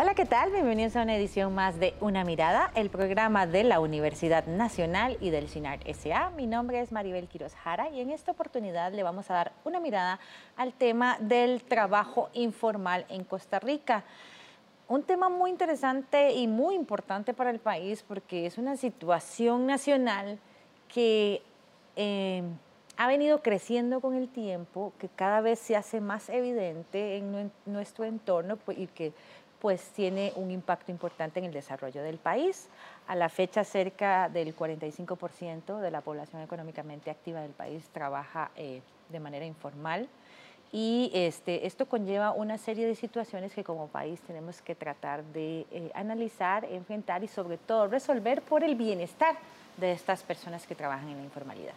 Hola, ¿qué tal? Bienvenidos a una edición más de Una Mirada, el programa de la Universidad Nacional y del CINART SA. Mi nombre es Maribel Quiroz Jara y en esta oportunidad le vamos a dar una mirada al tema del trabajo informal en Costa Rica. Un tema muy interesante y muy importante para el país porque es una situación nacional que eh, ha venido creciendo con el tiempo, que cada vez se hace más evidente en nuestro entorno pues, y que pues tiene un impacto importante en el desarrollo del país. A la fecha, cerca del 45% de la población económicamente activa del país trabaja eh, de manera informal y este, esto conlleva una serie de situaciones que como país tenemos que tratar de eh, analizar, enfrentar y sobre todo resolver por el bienestar de estas personas que trabajan en la informalidad.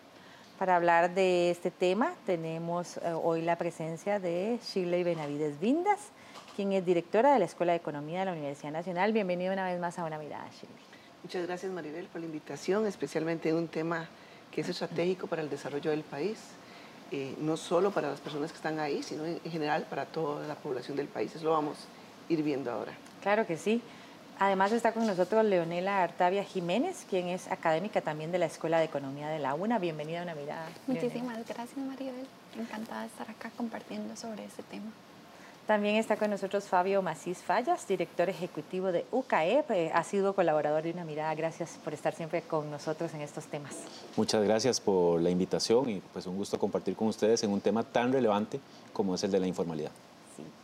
Para hablar de este tema tenemos eh, hoy la presencia de Shirley Benavides Vindas, quien es directora de la Escuela de Economía de la Universidad Nacional. Bienvenido una vez más a Una Mirada, Shirley. Muchas gracias, Maribel, por la invitación, especialmente en un tema que es estratégico para el desarrollo del país, eh, no solo para las personas que están ahí, sino en, general para toda la población del país. Eso lo vamos a ir viendo ahora. Claro que sí. Además está con nosotros Leonela Artavia Jiménez, quien es académica también de la Escuela de Economía de la UNA. Bienvenida a una mirada. Muchísimas gracias, Maribel. Encantada de estar acá compartiendo sobre ese tema. También está con nosotros Fabio Macís Fallas, director ejecutivo de UCAE. Eh, ha sido colaborador de Una Mirada. Gracias por estar siempre con nosotros en estos temas. Muchas gracias por la invitación y pues un gusto compartir con ustedes en un tema tan relevante como es el de la informalidad.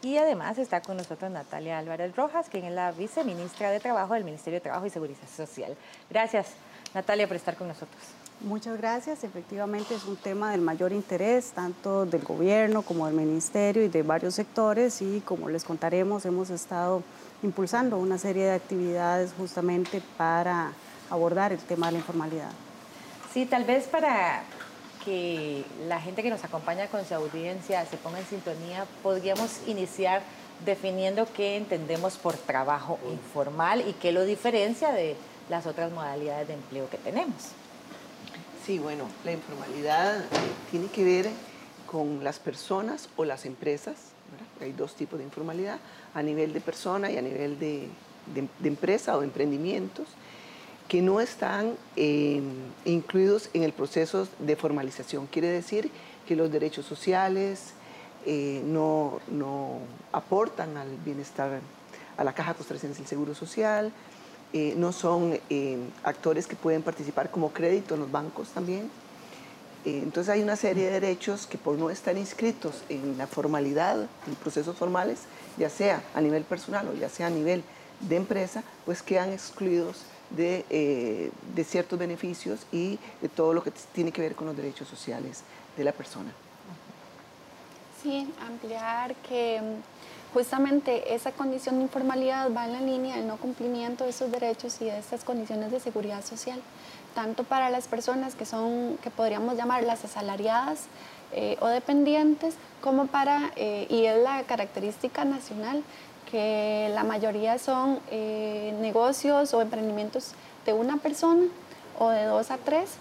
Y además está con nosotros Natalia Álvarez Rojas, quien es la viceministra de Trabajo del Ministerio de Trabajo y Seguridad Social. Gracias, Natalia, por estar con nosotros. Muchas gracias. Efectivamente es un tema del mayor interés, tanto del gobierno como del ministerio y de varios sectores y como les contaremos, hemos estado impulsando una serie de actividades justamente para abordar el tema de la informalidad. Sí, tal vez para que la gente que nos acompaña con su audiencia se ponga en sintonía, podríamos iniciar definiendo qué entendemos por trabajo informal y qué lo diferencia de las otras modalidades de empleo que tenemos. Sí, bueno, la informalidad tiene que ver con las personas o las empresas. Hay dos tipos de informalidad, a nivel de persona y a nivel de, empresa o emprendimientos, que no están eh, incluidos en el proceso de formalización. Quiere decir que los derechos sociales eh, no, no aportan al bienestar, a la caja costarricense del Seguro Social, eh, no son eh, actores que pueden participar como crédito en los bancos también. Eh, entonces hay una serie de derechos que por no estar inscritos en la formalidad, en procesos formales, ya sea a nivel personal o ya sea a nivel de empresa, pues quedan excluidos de, de ciertos beneficios y de todo lo que tiene que ver con los derechos sociales de la persona. Sí, ampliar que justamente esa condición de informalidad va en la línea del no cumplimiento de esos derechos y de estas condiciones de seguridad social, tanto para las personas que son, que podríamos llamar las asalariadas eh, o dependientes, como para, eh, y es la característica nacional, que la mayoría son eh, negocios o emprendimientos de una persona o de dos a tres,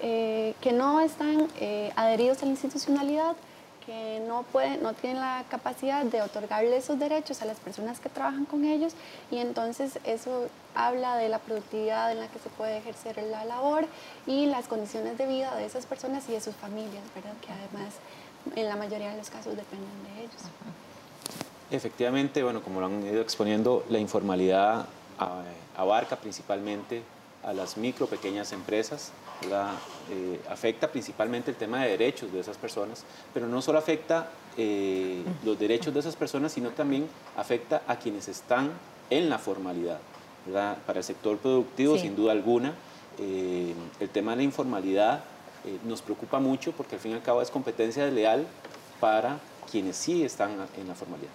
que no están adheridos a la institucionalidad, que no, pueden, no tienen la capacidad de otorgarle esos derechos a las personas que trabajan con ellos y entonces eso habla de la productividad en la que se puede ejercer la labor y las condiciones de vida de esas personas y de sus familias, ¿verdad? que además en la mayoría de los casos dependen de ellos. Efectivamente, bueno, como lo han ido exponiendo, la informalidad abarca principalmente a las micro, pequeñas empresas, eh, afecta principalmente el tema de derechos de esas personas, pero no solo afecta eh, los derechos de esas personas, sino también afecta a quienes están en la formalidad. Para el sector productivo, sin duda alguna, eh, el tema de la informalidad nos preocupa mucho porque al fin y al cabo es competencia desleal para quienes sí están en la formalidad.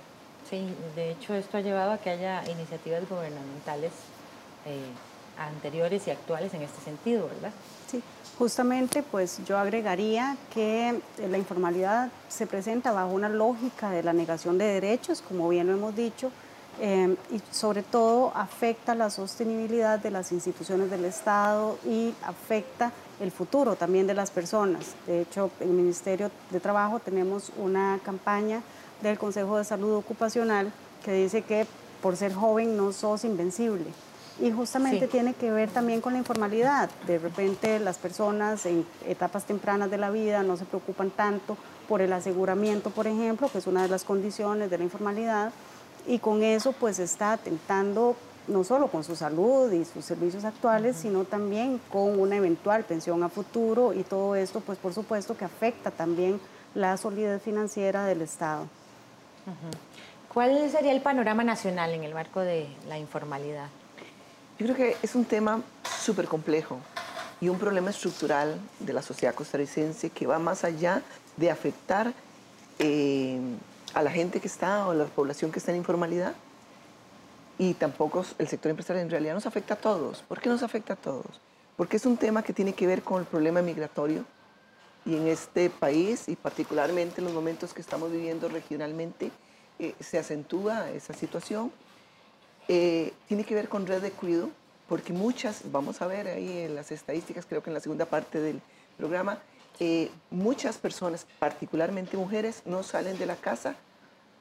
Sí, de hecho esto ha llevado a que haya iniciativas gubernamentales anteriores y actuales en este sentido, ¿verdad? Justamente pues yo agregaría que eh, la informalidad se presenta bajo una lógica de la negación de derechos, como bien lo hemos dicho, eh, y sobre todo afecta la sostenibilidad de las instituciones del Estado y afecta el futuro también de las personas. De hecho, en el Ministerio de Trabajo tenemos una campaña del Consejo de Salud Ocupacional que dice que por ser joven no sos invencible. Y justamente tiene que ver también con la informalidad. De repente las personas en etapas tempranas de la vida no se preocupan tanto por el aseguramiento, por ejemplo, que es una de las condiciones de la informalidad, y con eso pues está atentando no solo con su salud y sus servicios actuales, sino también con una eventual pensión a futuro y todo esto pues por supuesto que afecta también la solidez financiera del Estado. ¿Cuál sería el panorama nacional en el marco de la informalidad? Yo creo que es un tema súper complejo y un problema estructural de la sociedad costarricense que va más allá de afectar eh, a la gente que está o a la población que está en informalidad y tampoco el sector empresarial en realidad nos afecta a todos. ¿Por qué nos afecta a todos? Porque es un tema que tiene que ver con el problema migratorio y en este país y particularmente en los momentos que estamos viviendo regionalmente eh, se acentúa esa situación. Eh, tiene que ver con red de cuidado, porque muchas, vamos a ver ahí en las estadísticas, creo que en la segunda parte del programa, eh, muchas personas, particularmente mujeres, no salen de la casa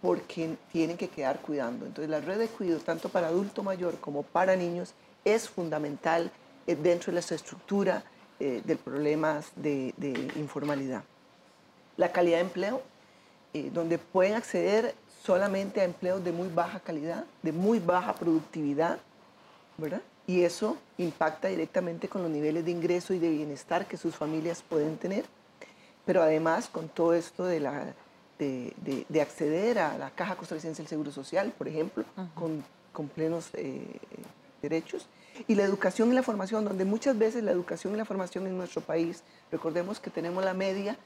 porque tienen que quedar cuidando. Entonces la red de cuidado, tanto para adulto mayor como para niños, es fundamental eh, dentro de la estructura eh, del problema de, informalidad. La calidad de empleo, donde pueden acceder solamente a empleos de muy baja calidad, de muy baja productividad, ¿verdad? y eso impacta directamente con los niveles de ingreso y de bienestar que sus familias pueden tener, pero además con todo esto de, la, de, acceder a la Caja Costarricense del Seguro Social, por ejemplo, con, con, plenos eh, derechos, y la educación y la formación, donde muchas veces la educación y la formación en nuestro país, recordemos que tenemos la media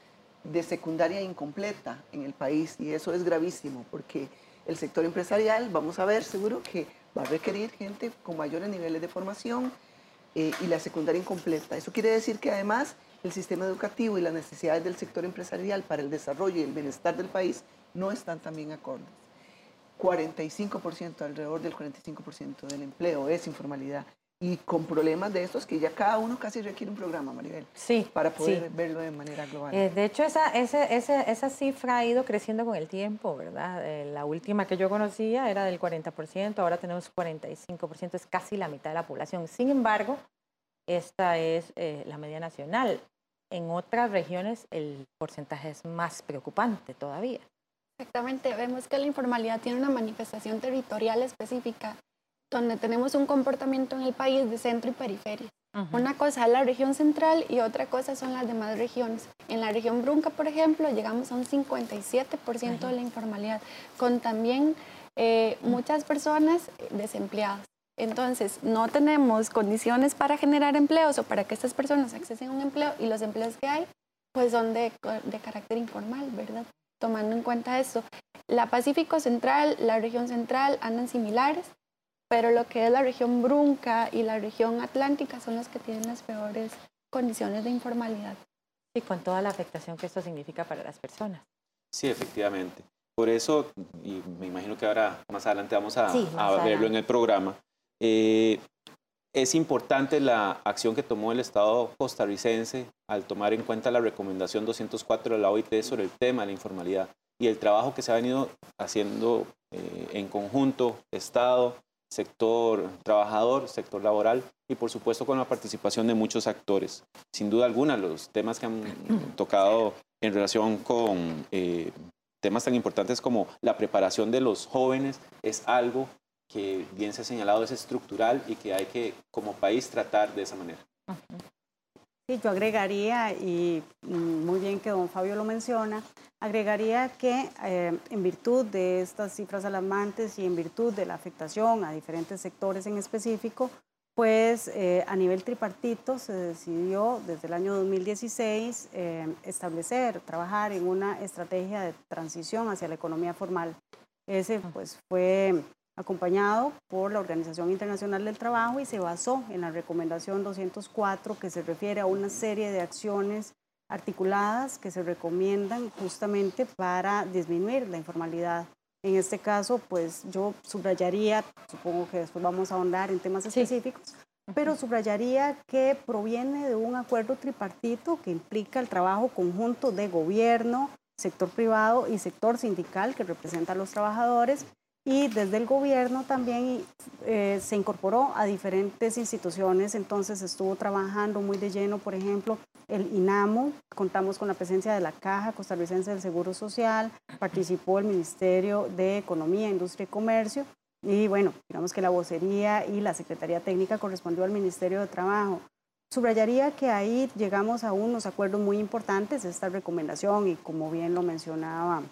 de secundaria incompleta en el país, y eso es gravísimo, porque el sector empresarial, vamos a ver seguro que va a requerir gente con mayores niveles de formación eh, y la secundaria incompleta. Eso quiere decir que además el sistema educativo y las necesidades del sector empresarial para el desarrollo y el bienestar del país no están también acordes. 45%, alrededor del 45% del empleo es informalidad y con problemas de estos que ya cada uno casi requiere un programa, Maribel, sí, para poder verlo de manera global. Eh, de hecho, esa, esa, esa, cifra ha ido creciendo con el tiempo, ¿verdad? Eh, la última que yo conocía era del 40%, ahora tenemos 45%, es casi la mitad de la población. Sin embargo, esta es eh, la media nacional. En otras regiones el porcentaje es más preocupante todavía. Exactamente, vemos que la informalidad tiene una manifestación territorial específica donde tenemos un comportamiento en el país de centro y periferia. Una cosa es la región central y otra cosa son las demás regiones. En la región Brunca, por ejemplo, llegamos a un 57% de la informalidad, con también eh, muchas personas desempleadas. Entonces, no tenemos condiciones para generar empleos o para que estas personas accesen a un empleo y los empleos que hay, pues son de, de carácter informal, ¿verdad? Tomando en cuenta eso. La Pacífico Central, la región central andan similares pero lo que es la región Brunca y la región Atlántica son las que tienen las peores condiciones de informalidad. Y con toda la afectación que esto significa para las personas. Sí, efectivamente. Por eso, y me imagino que ahora más adelante vamos a, verlo en el programa, eh, es importante la acción que tomó el Estado costarricense al tomar en cuenta la recomendación 204 de la OIT sobre el tema de la informalidad y el trabajo que se ha venido haciendo eh, en conjunto, Estado, sector trabajador, sector laboral y por supuesto con la participación de muchos actores. Sin duda alguna, los temas que han tocado en relación con eh, temas tan importantes como la preparación de los jóvenes es algo que bien se ha señalado es estructural y que hay que como país tratar de esa manera. Sí, yo agregaría, y mm, muy bien que don Fabio lo menciona, agregaría que eh, en virtud de estas cifras alarmantes y en virtud de la afectación a diferentes sectores en específico, pues eh, a nivel tripartito se decidió desde el año 2016 eh, establecer, trabajar en una estrategia de transición hacia la economía formal. Ese pues fue acompañado por la Organización Internacional del Trabajo y se basó en la recomendación 204 que se refiere a una serie de acciones articuladas que se recomiendan justamente para disminuir la informalidad. En este caso, pues yo subrayaría, supongo que después vamos a ahondar en temas específicos, pero subrayaría que proviene de un acuerdo tripartito que implica el trabajo conjunto de gobierno, sector privado y sector sindical que representa a los trabajadores y desde el gobierno también eh, se incorporó a diferentes instituciones, entonces estuvo trabajando muy de lleno, por ejemplo, el INAMO, contamos con la presencia de la Caja Costarricense del Seguro Social, participó el Ministerio de Economía, Industria y Comercio, y bueno, digamos que la vocería y la Secretaría Técnica correspondió al Ministerio de Trabajo. Subrayaría que ahí llegamos a unos acuerdos muy importantes, esta recomendación, y como bien lo mencionaba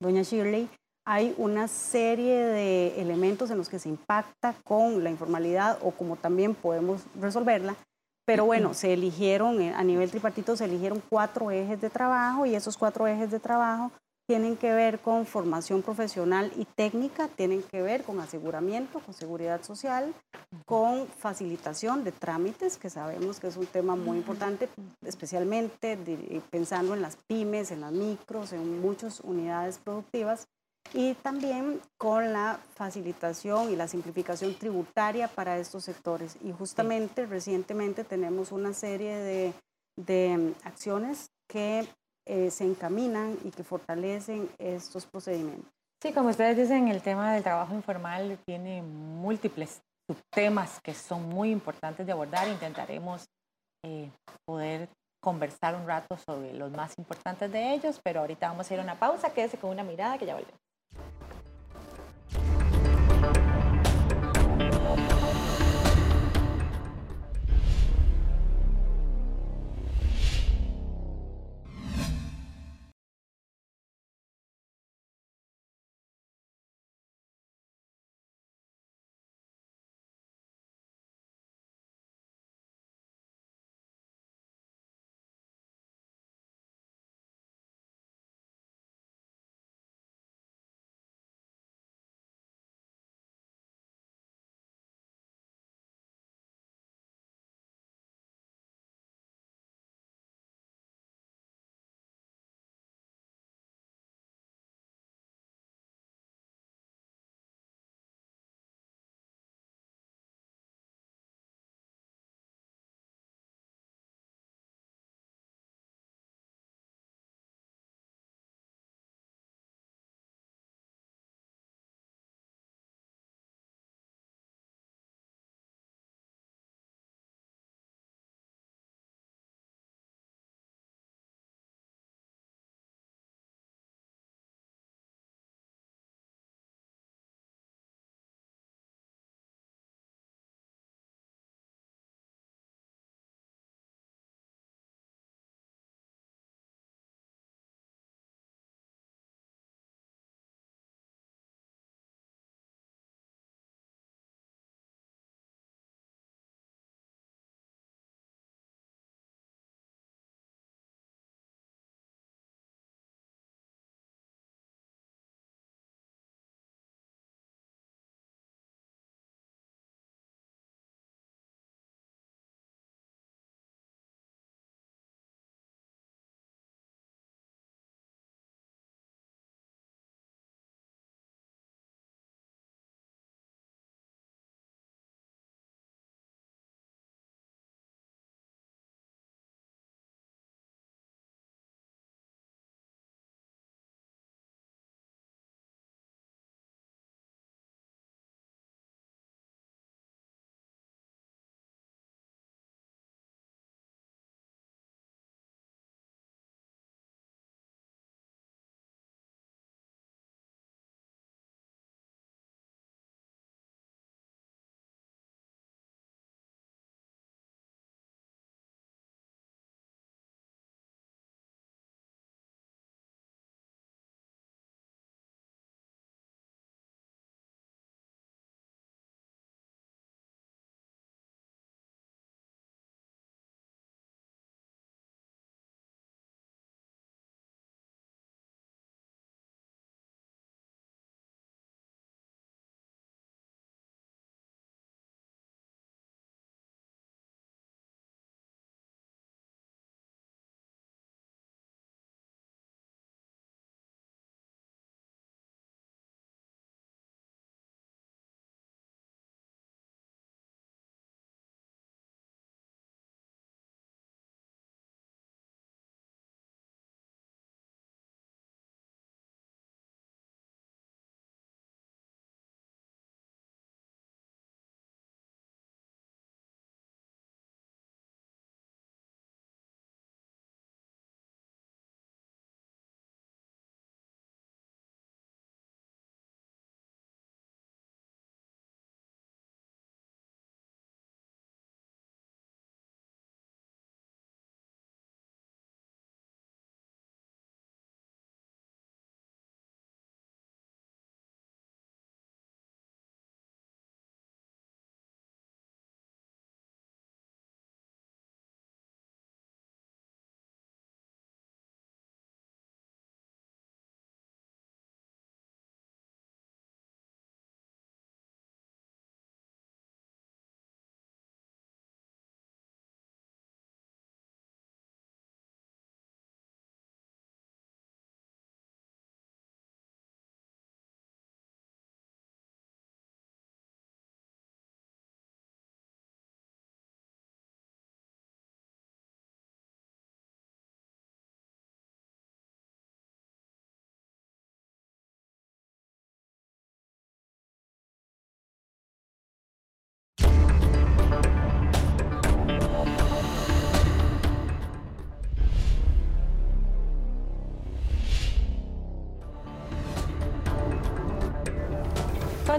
doña Shirley, hay una serie de elementos en los que se impacta con la informalidad o como también podemos resolverla. Pero bueno, se eligieron, eh, a nivel tripartito se eligieron cuatro ejes de trabajo y esos cuatro ejes de trabajo tienen que ver con formación profesional y técnica, tienen que ver con aseguramiento, con seguridad social, con facilitación de trámites, que sabemos que es un tema muy importante, especialmente pensando en las pymes, en las micros, en muchas unidades productivas, y también con la facilitación y la simplificación tributaria para estos sectores. Y justamente recientemente tenemos una serie de, de acciones que eh, se encaminan y que fortalecen estos procedimientos. Sí, como ustedes dicen, el tema del trabajo informal tiene múltiples subtemas que son muy importantes de abordar. Intentaremos eh, poder conversar un rato sobre los más importantes de ellos, pero ahorita vamos a ir a una pausa. Quédese con una mirada que ya volvemos.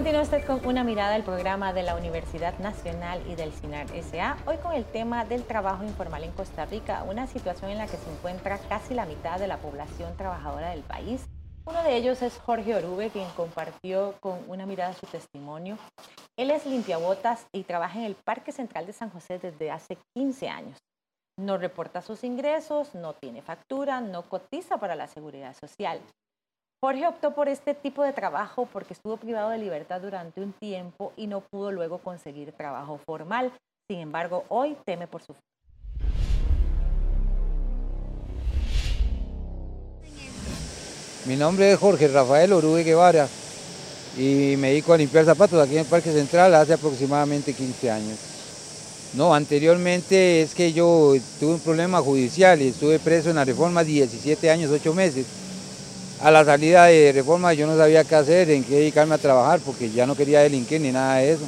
Continúa usted con una mirada al programa de la Universidad Nacional y del CINAR SA, hoy con el tema del trabajo informal en Costa Rica, una situación en la que se encuentra casi la mitad de la población trabajadora del país. Uno de ellos es Jorge Orube, quien compartió con una mirada su testimonio. Él es limpiabotas y trabaja en el Parque Central de San José desde hace 15 años. No reporta sus ingresos, no tiene factura, no cotiza para la seguridad social. Jorge optó por este tipo de trabajo porque estuvo privado de libertad durante un tiempo y no pudo luego conseguir trabajo formal. Sin embargo, hoy teme por su Mi nombre es Jorge Rafael Orube Guevara y me dedico a limpiar zapatos aquí en el Parque Central hace aproximadamente 15 años. No, anteriormente es que yo tuve un problema judicial y estuve preso en la reforma 17 años, 8 meses a la salida de reforma yo no sabía qué hacer, en qué dedicarme a trabajar, porque ya no quería delinquir ni nada de eso.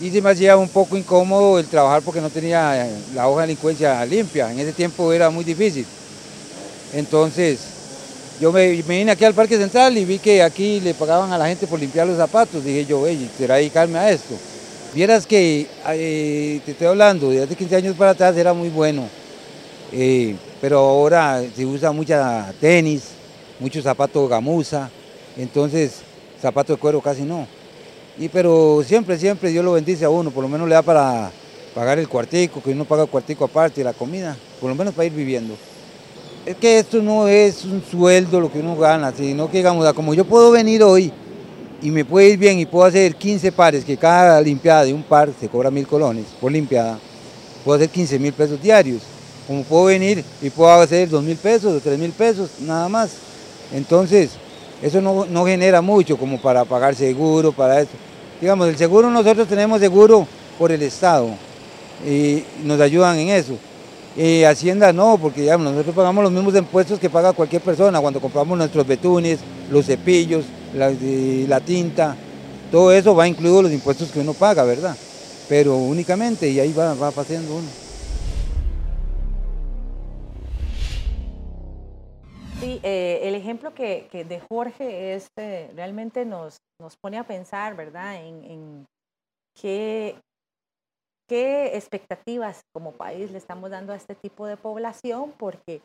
Y se me hacía un poco incómodo el trabajar porque no tenía la hoja de delincuencia limpia. En ese tiempo era muy difícil. Entonces, yo me, vine aquí al Parque Central y vi que aquí le pagaban a la gente por limpiar los zapatos. Dije yo, oye, ¿será dedicarme a esto? Vieras que, eh, te estoy hablando, de hace 15 años para atrás era muy bueno. Eh, pero ahora se usa mucha tenis, muchos zapatos gamuza, entonces zapatos de cuero casi no. Y pero siempre, siempre Dios lo bendice a uno, por lo menos le da para pagar el cuartico, que uno paga el cuartico aparte, la comida, por lo menos para ir viviendo. Es que esto no es un sueldo lo que uno gana, sino que digamos, como yo puedo venir hoy y me puede ir bien y puedo hacer 15 pares, que cada limpiada de un par se cobra mil colones por limpiada, puedo hacer 15 mil pesos diarios. Como puedo venir y puedo hacer dos mil pesos o mil pesos, nada más. Entonces, eso no, genera mucho como para pagar seguro, para eso. Digamos, el seguro nosotros tenemos seguro por el Estado y nos ayudan en eso. Y Hacienda no, porque digamos, nosotros pagamos los mismos impuestos que paga cualquier persona cuando compramos nuestros betunes, los cepillos, la, la tinta, todo eso va incluido los impuestos que uno paga, ¿verdad? Pero únicamente, y ahí va, va pasando uno. Sí, eh, el ejemplo que, de Jorge es, eh, realmente nos, nos pone a pensar, ¿verdad?, en, qué, qué expectativas como país le estamos dando a este tipo de población, porque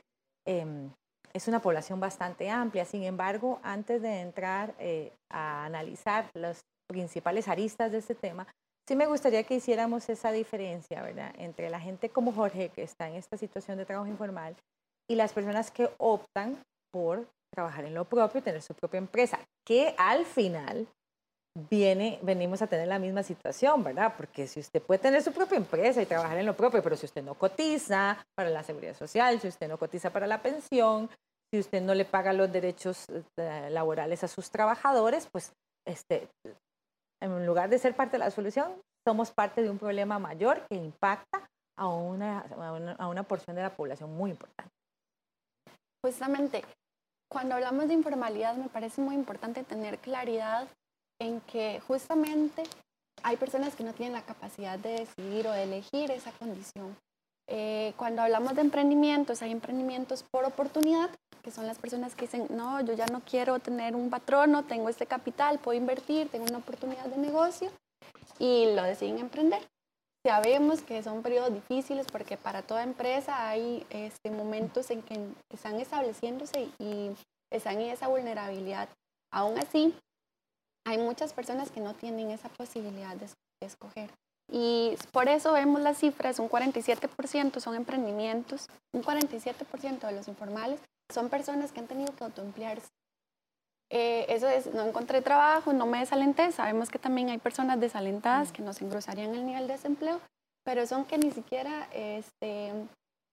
em, es una población bastante amplia. Sin embargo, antes de entrar eh, a analizar las principales aristas de este tema, sí me gustaría que hiciéramos esa diferencia, ¿verdad?, entre la gente como Jorge, que está en esta situación de trabajo informal, y las personas que optan por trabajar en lo propio, tener su propia empresa, que al final viene, venimos a tener la misma situación, ¿verdad? Porque si usted puede tener su propia empresa y trabajar en lo propio, pero si usted no cotiza para la seguridad social, si usted no cotiza para la pensión, si usted no le paga los derechos eh, laborales a sus trabajadores, pues este, en lugar de ser parte de la solución, somos parte de un problema mayor que impacta a una, a una porción de la población muy importante justamente cuando hablamos de informalidad me parece muy importante tener claridad en que justamente hay personas que no tienen la capacidad de decidir o de elegir esa condición. Eh, cuando hablamos de emprendimientos, hay emprendimientos por oportunidad, que son las personas que dicen, no, yo ya no quiero tener un patrono, tengo este capital, puedo invertir, tengo una oportunidad de negocio y lo deciden emprender. Sabemos que son periodos difíciles porque para toda empresa hay este, momentos en que están estableciéndose y están en esa vulnerabilidad. Aún así, hay muchas personas que no tienen esa posibilidad de, escoger. Y por eso vemos las cifras, un 47% son emprendimientos, un 47% de los informales son personas que han tenido que autoemplearse. Eh, eso es, no encontré trabajo, no me desalenté. Sabemos que también hay personas desalentadas que nos engrosarían el nivel de desempleo, pero son que ni siquiera, este,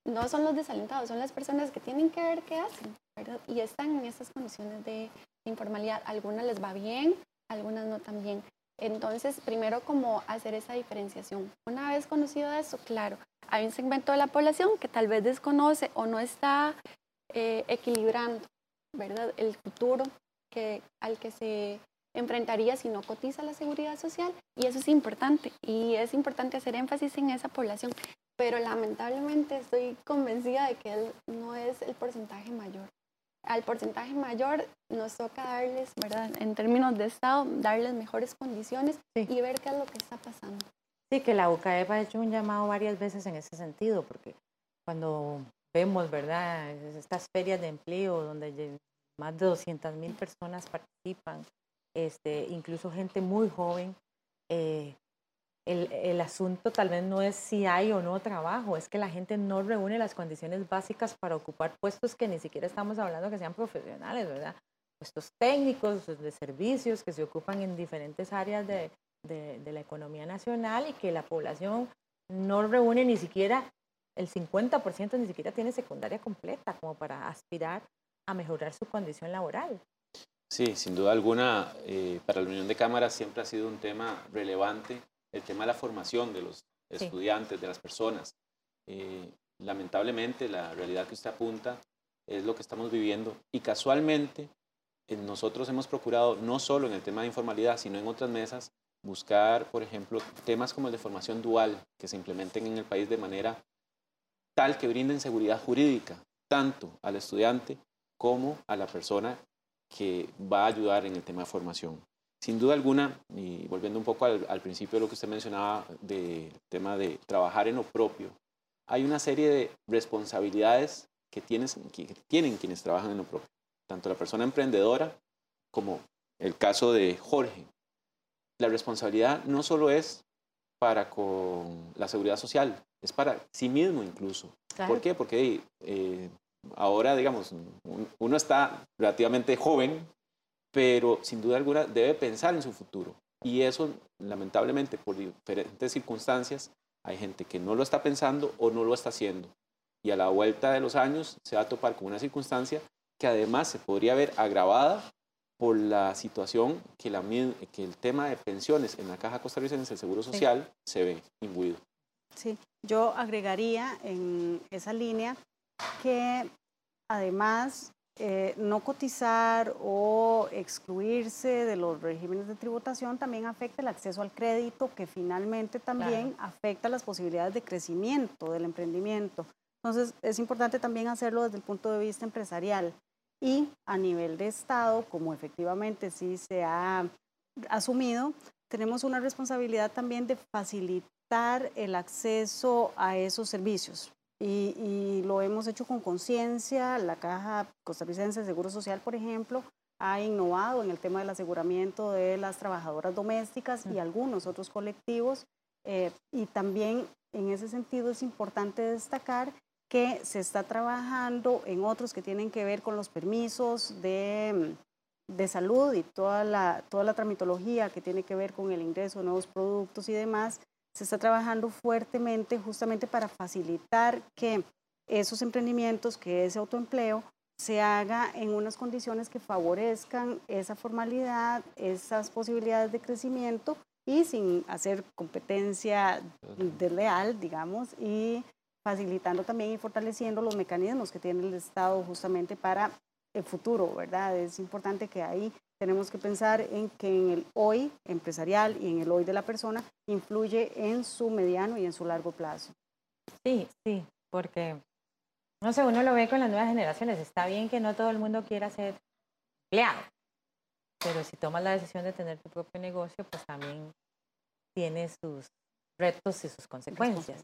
no son los desalentados, son las personas que tienen que ver qué hacen, Y están en estas condiciones de informalidad. Algunas les va bien, algunas no tan bien. Entonces, primero, como hacer esa diferenciación. Una vez conocido eso, claro, hay un segmento de la población que tal vez desconoce o no está eh, equilibrando, ¿verdad? El futuro que, al que se enfrentaría si no cotiza la seguridad social y eso es importante y es importante hacer énfasis en esa población, pero lamentablemente estoy convencida de que él no es el porcentaje mayor. al porcentaje mayor nos toca darles, ¿verdad? En términos de Estado, darles mejores condiciones y ver qué es lo que está pasando. Sí, que la UCAEP ha hecho un llamado varias veces en ese sentido, porque cuando vemos, ¿verdad? Estas ferias de empleo donde más de 200 mil personas participan, este, incluso gente muy joven, eh, el, el, asunto tal vez no es si hay o no trabajo, es que la gente no reúne las condiciones básicas para ocupar puestos que ni siquiera estamos hablando que sean profesionales, ¿verdad? Puestos técnicos, de servicios que se ocupan en diferentes áreas de, de, de la economía nacional y que la población no reúne ni siquiera el 50% ni siquiera tiene secundaria completa como para aspirar a mejorar su condición laboral. Sí, sin duda alguna, eh, para la Unión de Cámaras siempre ha sido un tema relevante el tema de la formación de los estudiantes, de las personas. Eh, lamentablemente, la realidad que usted apunta es lo que estamos viviendo y casualmente eh, nosotros hemos procurado, no solo en el tema de informalidad, sino en otras mesas, buscar, por ejemplo, temas como el de formación dual que se implementen en el país de manera tal que brinden seguridad jurídica, tanto al estudiante como a la persona que va a ayudar en el tema de formación. Sin duda alguna, y volviendo un poco al, principio de lo que usted mencionaba del tema de trabajar en lo propio, hay una serie de responsabilidades que, tienes, que tienen quienes trabajan en lo propio, tanto la persona emprendedora como el caso de Jorge. La responsabilidad no solo es para con la seguridad social, es para sí mismo incluso. ¿Por qué? Porque eh, ahora, digamos, uno está relativamente joven, pero sin duda alguna debe pensar en su futuro. Y eso, lamentablemente, por diferentes circunstancias, hay gente que no lo está pensando o no lo está haciendo. Y a la vuelta de los años se va a topar con una circunstancia que además se podría ver agravada por la situación que, la, que el tema de pensiones en la Caja Costarricense del Seguro Social se ve imbuido. Sí, yo agregaría en esa línea que además eh, no cotizar o excluirse de los regímenes de tributación también afecta el acceso al crédito, que finalmente también afecta las posibilidades de crecimiento del emprendimiento. Entonces, es importante también hacerlo desde el punto de vista empresarial y a nivel de Estado, como efectivamente sí se ha asumido, tenemos una responsabilidad también de facilitar el acceso a esos servicios y, lo hemos hecho con conciencia. La Caja Costarricense de Seguro Social, por ejemplo, ha innovado en el tema del aseguramiento de las trabajadoras domésticas y algunos otros colectivos. Eh, y también en ese sentido es importante destacar que se está trabajando en otros que tienen que ver con los permisos de, de salud y toda la, toda la tramitología que tiene que ver con el ingreso de nuevos productos y demás, se está trabajando fuertemente justamente para facilitar que esos emprendimientos, que ese autoempleo, se haga en unas condiciones que favorezcan esa formalidad, esas posibilidades de crecimiento y sin hacer competencia desleal, digamos, y facilitando también y fortaleciendo los mecanismos que tiene el Estado justamente para el futuro, ¿verdad? Es importante que ahí tenemos que pensar en que en el hoy empresarial y en el hoy de la persona influye en su mediano y en su largo plazo. Sí, sí, porque, no sé, uno lo ve con las nuevas generaciones. Está bien que no todo el mundo quiera ser empleado, pero si tomas la decisión de tener tu propio negocio, pues también tiene sus retos y sus consecuencias.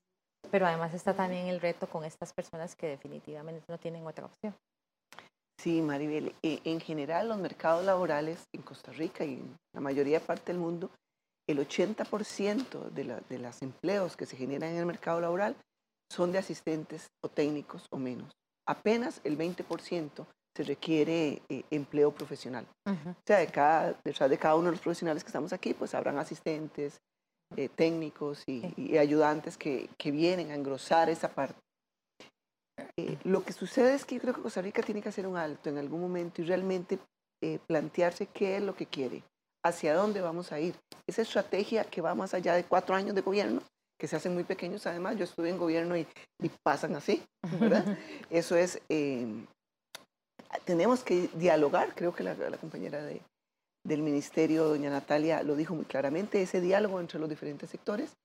Pero además está también el reto con estas personas que definitivamente no tienen otra opción. Sí, Maribel. Eh, en general, los mercados laborales en Costa Rica y en la mayoría de parte del mundo, el 80% de, la, de los empleos que se generan en el mercado laboral son de asistentes o técnicos o menos. Apenas el 20% se requiere eh, empleo profesional. O sea, de cada, detrás de cada uno de los profesionales que estamos aquí, pues habrán asistentes, eh, técnicos y, y ayudantes que, que, vienen a engrosar esa parte. Eh, lo que sucede es que yo creo que Costa Rica tiene que hacer un alto en algún momento y realmente eh, plantearse qué es lo que quiere, hacia dónde vamos a ir. Esa estrategia que va más allá de cuatro años de gobierno, que se hacen muy pequeños además, yo estuve en gobierno y, pasan así, ¿verdad? Eso es, em, tenemos que dialogar, creo que la, la compañera de, del ministerio, doña Natalia, lo dijo muy claramente, ese diálogo entre los diferentes sectores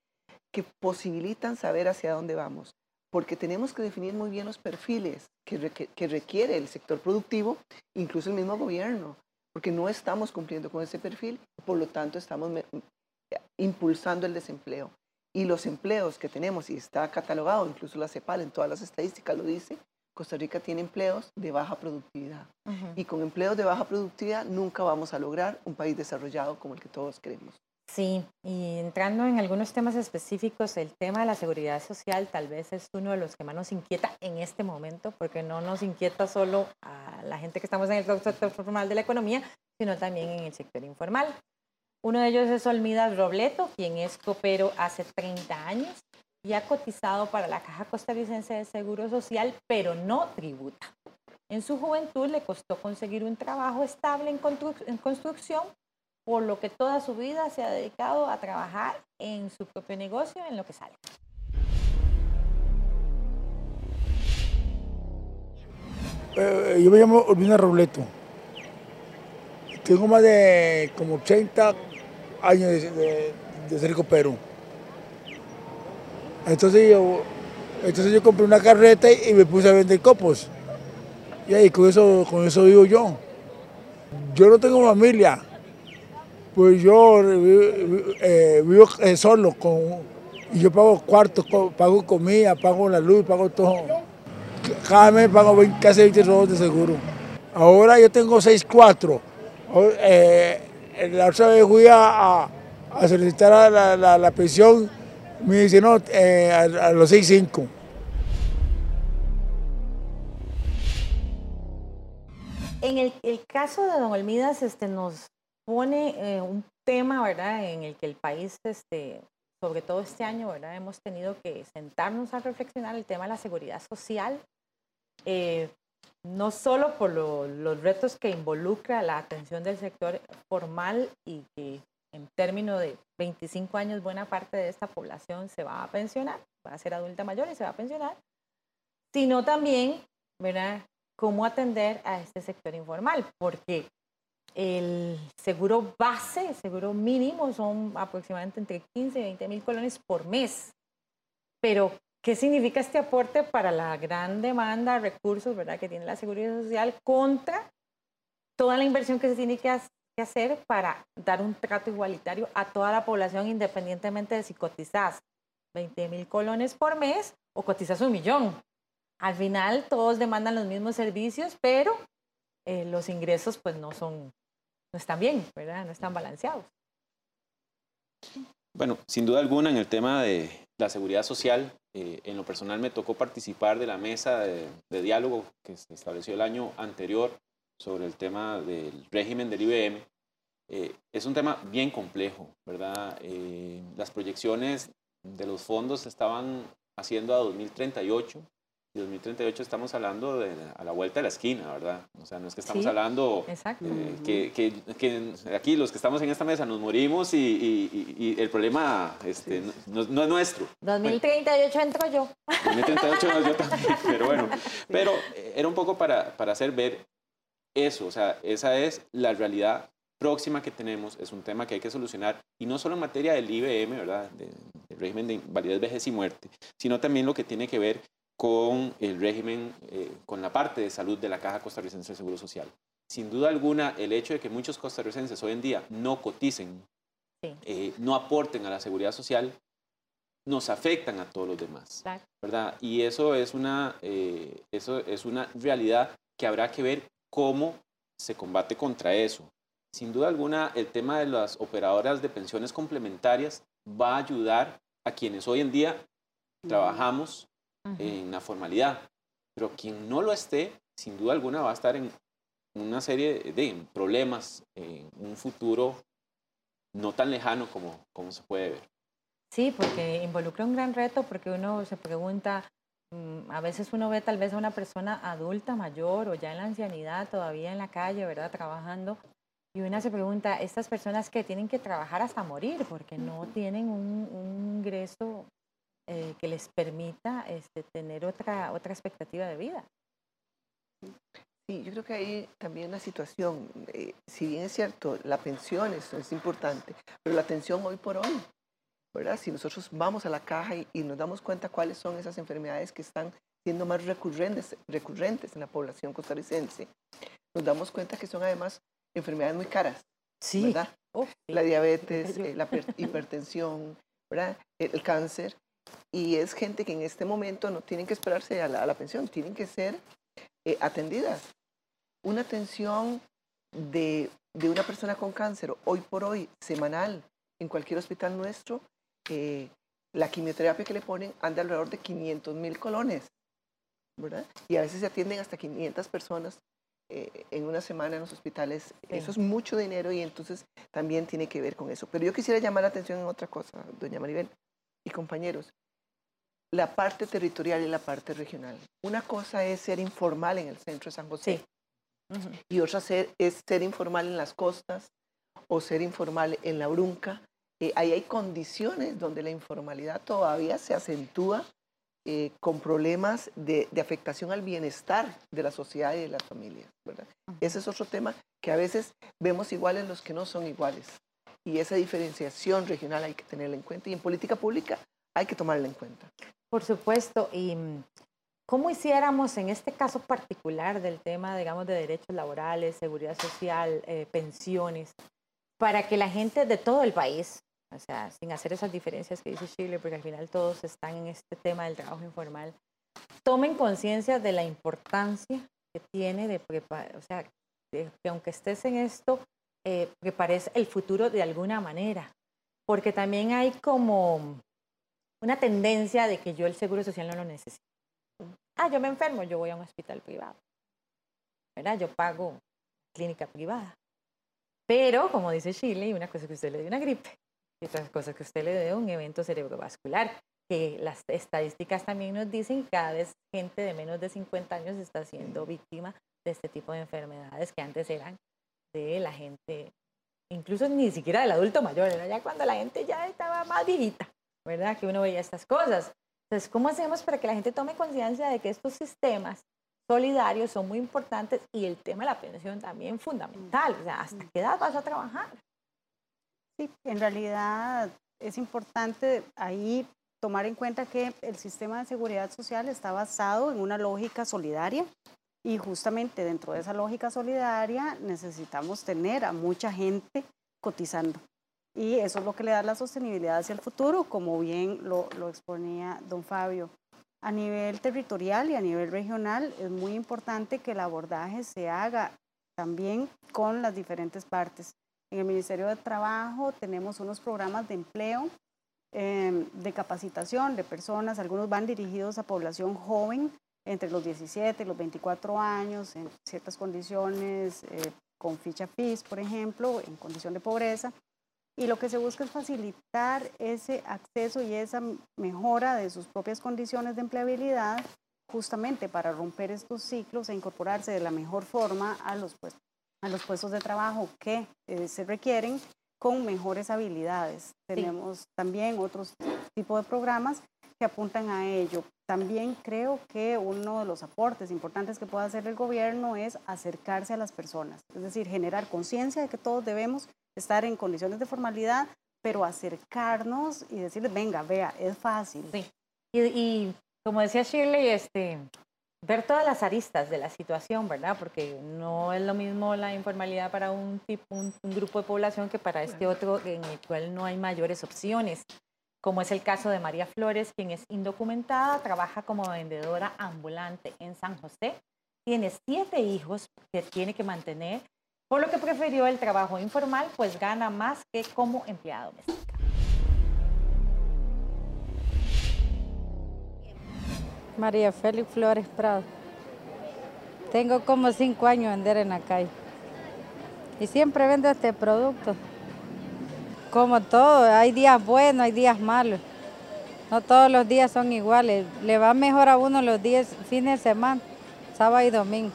que posibilitan saber hacia dónde vamos porque tenemos que definir muy bien los perfiles que, requiere el sector productivo, incluso el mismo gobierno, porque no estamos cumpliendo con ese perfil, por lo tanto estamos impulsando el desempleo. Y los empleos que tenemos, y está catalogado, incluso la CEPAL en todas las estadísticas lo dice, Costa Rica tiene empleos de baja productividad. Y con empleos de baja productividad nunca vamos a lograr un país desarrollado como el que todos queremos. Sí, y entrando en algunos temas específicos, el tema de la seguridad social tal vez es uno de los que más nos inquieta en este momento, porque no nos inquieta solo a la gente que estamos en el sector formal de la economía, sino también en el sector informal. Uno de ellos es Olmida Robleto, quien es copero hace 30 años y ha cotizado para la Caja Costarricense de Seguro Social, pero no tributa. En su juventud le costó conseguir un trabajo estable en, construcción por lo que toda su vida se ha dedicado a trabajar en su propio negocio, en lo que sale. Eh, yo me llamo Urbina Robleto. Tengo más de como 80 años de, ser copero. Entonces yo, entonces yo compré una carreta y me puse a vender copos. Y ahí con eso, con eso vivo yo. Yo no tengo familia. Pues yo eh, vivo eh, solo con, y yo pago cuartos, pago comida, pago la luz, pago todo. Cada mes pago 20, casi 20 robos de seguro. Ahora yo tengo 6.4. Eh, la otra vez fui a, a, solicitar la, la, la, pensión, me dice no, eh, a, los 6.5. En el, el, caso de Don Olmidas, este, nos pone eh, un tema, ¿verdad?, en el que el país, este, sobre todo este año, ¿verdad?, hemos tenido que sentarnos a reflexionar el tema de la seguridad social, eh, no solo por los retos que involucra la atención del sector formal y que en términos de 25 años buena parte de esta población se va a pensionar, va a ser adulta mayor y se va a pensionar, sino también, ¿verdad?, cómo atender a este sector informal, porque el seguro base, el seguro mínimo son aproximadamente entre 15 y 20 mil colones por mes. Pero, ¿qué significa este aporte para la gran demanda de recursos ¿verdad? que tiene la seguridad social contra toda la inversión que se tiene que hacer para dar un trato igualitario a toda la población independientemente de si cotizas 20 mil colones por mes o cotizas un millón? Al final todos demandan los mismos servicios, pero eh, los ingresos pues no son no están bien, ¿verdad? No están balanceados. Bueno, sin duda alguna en el tema de la seguridad social, eh, en lo personal me tocó participar de la mesa de, diálogo que se estableció el año anterior sobre el tema del régimen del IBM. Eh, es un tema bien complejo, ¿verdad? Eh, las proyecciones de los fondos estaban haciendo a 2038 y 2038 estamos hablando de a la vuelta de la esquina, ¿verdad? O sea, no es que estamos hablando eh, que, que, que, aquí los que estamos en esta mesa nos morimos y, y, y el problema este, no, no, es nuestro. 2038 entro yo. 2038 yo también, pero bueno. Pero eh, era un poco para, para hacer ver eso, o sea, esa es la realidad próxima que tenemos, es un tema que hay que solucionar, y no solo en materia del IBM, ¿verdad? del régimen de invalidez, vejez y muerte, sino también lo que tiene que ver con el régimen, eh, con la parte de salud de la Caja Costarricense de Seguro Social. Sin duda alguna, el hecho de que muchos costarricenses hoy en día no coticen, eh, no aporten a la seguridad social, nos afectan a todos los demás, ¿verdad? Y eso es, una, eh, eso es una realidad que habrá que ver cómo se combate contra eso. Sin duda alguna, el tema de las operadoras de pensiones complementarias va a ayudar a quienes hoy en día trabajamos en la formalidad. Pero quien no lo esté, sin duda alguna va a estar en una serie de problemas en un futuro no tan lejano como, como se puede ver. Sí, porque involucra un gran reto, porque uno se pregunta, mm, a veces uno ve tal vez a una persona adulta, mayor o ya en la ancianidad, todavía en la calle, ¿verdad? Trabajando. Y una se pregunta, estas personas que tienen que trabajar hasta morir porque no tienen un, un ingreso eh, que les permita este, tener otra, otra expectativa de vida. Sí, yo creo que hay también la situación, eh, si bien es cierto, la pensión es, es importante, pero la atención hoy por hoy ¿verdad? Si nosotros vamos a la caja y, y nos damos cuenta cuáles son esas enfermedades que están siendo más recurrentes, recurrentes en la población costarricense, nos damos cuenta que son además enfermedades muy caras, Sí. ¿verdad? Uf, sí. La diabetes, eh, la per- hipertensión, ¿verdad? El, el cáncer. Y es gente que en este momento no tienen que esperarse a la, a la pensión, tienen que ser eh, atendidas. Una atención de, de una persona con cáncer hoy por hoy, semanal, en cualquier hospital nuestro, eh, la quimioterapia que le ponen anda alrededor de 500 mil colones, ¿verdad? Y a veces se atienden hasta 500 personas eh, en una semana en los hospitales. Sí. Eso es mucho dinero y entonces también tiene que ver con eso. Pero yo quisiera llamar la atención en otra cosa, doña Maribel y compañeros. La parte territorial y la parte regional. Una cosa es ser informal en el centro de San José Sí. Y otra ser, es ser informal en las costas o ser informal en la brunca. Eh, ahí hay condiciones donde la informalidad todavía se acentúa eh, con problemas de, de afectación al bienestar de la sociedad y de las familias. ¿verdad? Ese es otro tema que a veces vemos iguales los que no son iguales. Y esa diferenciación regional hay que tenerla en cuenta y en política pública hay que tomarla en cuenta. Por supuesto. ¿Y mm, cómo hiciéramos en este caso particular del tema, digamos, de derechos laborales, seguridad social, eh, pensiones, para que la gente de todo el país, o sea, sin hacer esas diferencias que dice Chile, porque al final todos están en este tema del trabajo informal, tomen conciencia de la importancia que tiene de o sea, de que aunque estés en esto, eh, prepares el futuro de alguna manera. Porque también hay como una tendencia de que yo el seguro social no lo necesito. Ah, yo me enfermo, yo voy a un hospital privado. ¿Verdad? Yo pago clínica privada. Pero, como dice Shirley, una cosa que usted le dé una gripe y otra cosa es que usted le dé un evento cerebrovascular, que las estadísticas también nos dicen que cada vez gente de menos de 50 años está siendo víctima de este tipo de enfermedades que antes eran de la gente, incluso ni siquiera del adulto mayor, era ya cuando la gente ya estaba más viejita. ¿Verdad? Que uno veía estas cosas. Entonces, ¿cómo hacemos para que la gente tome conciencia de que estos sistemas solidarios son muy importantes y el tema de la pensión también fundamental? O sea, ¿hasta qué edad vas a trabajar? Sí, en realidad es importante ahí tomar en cuenta que el sistema de seguridad social está basado en una lógica solidaria y justamente dentro de esa lógica solidaria necesitamos tener a mucha gente cotizando. Y eso es lo que le da la sostenibilidad hacia el futuro, como bien lo, lo exponía don Fabio. A nivel territorial y a nivel regional es muy importante que el abordaje se haga también con las diferentes partes. En el Ministerio de Trabajo tenemos unos programas de empleo, eh, de capacitación de personas, algunos van dirigidos a población joven, entre los 17 y los 24 años, en ciertas condiciones, eh, con ficha FIS, por ejemplo, en condición de pobreza. Y lo que se busca es facilitar ese acceso y esa mejora de sus propias condiciones de empleabilidad, justamente para romper estos ciclos e incorporarse de la mejor forma a los puestos, a los puestos de trabajo que eh, se requieren con mejores habilidades. Tenemos también otros tipos de programas que apuntan a ello. También creo que uno de los aportes importantes que puede hacer el gobierno es acercarse a las personas, es decir, generar conciencia de que todos debemos estar en condiciones de formalidad, pero acercarnos y decirles, venga, vea, es fácil. Sí. Y, y como decía Shirley, este, ver todas las aristas de la situación, ¿verdad? Porque no es lo mismo la informalidad para un, tipo, un, un grupo de población que para este otro en el cual no hay mayores opciones como es el caso de María Flores, quien es indocumentada, trabaja como vendedora ambulante en San José, tiene siete hijos que tiene que mantener, por lo que prefirió el trabajo informal, pues gana más que como empleada doméstica. María Félix Flores Prado. Tengo como cinco años vender en la calle y siempre vendo este producto. Como todo, hay días buenos, hay días malos. No todos los días son iguales. Le va mejor a uno los días, fines de semana, sábado y domingo.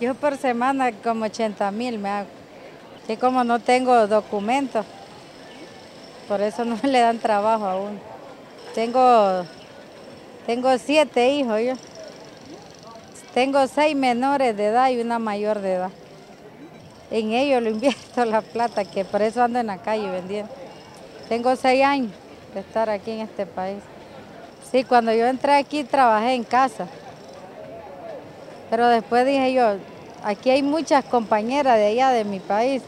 Yo por semana como 80 mil me hago. Y como no tengo documentos, por eso no le dan trabajo a uno. Tengo, tengo siete hijos yo. Tengo seis menores de edad y una mayor de edad en ello lo invierto la plata, que por eso ando en la calle vendiendo. Tengo seis años que estar aquí en este país. Sí, cuando yo entré aquí trabajé en casa, pero después dije yo, aquí hay muchas compañeras de allá de mi país,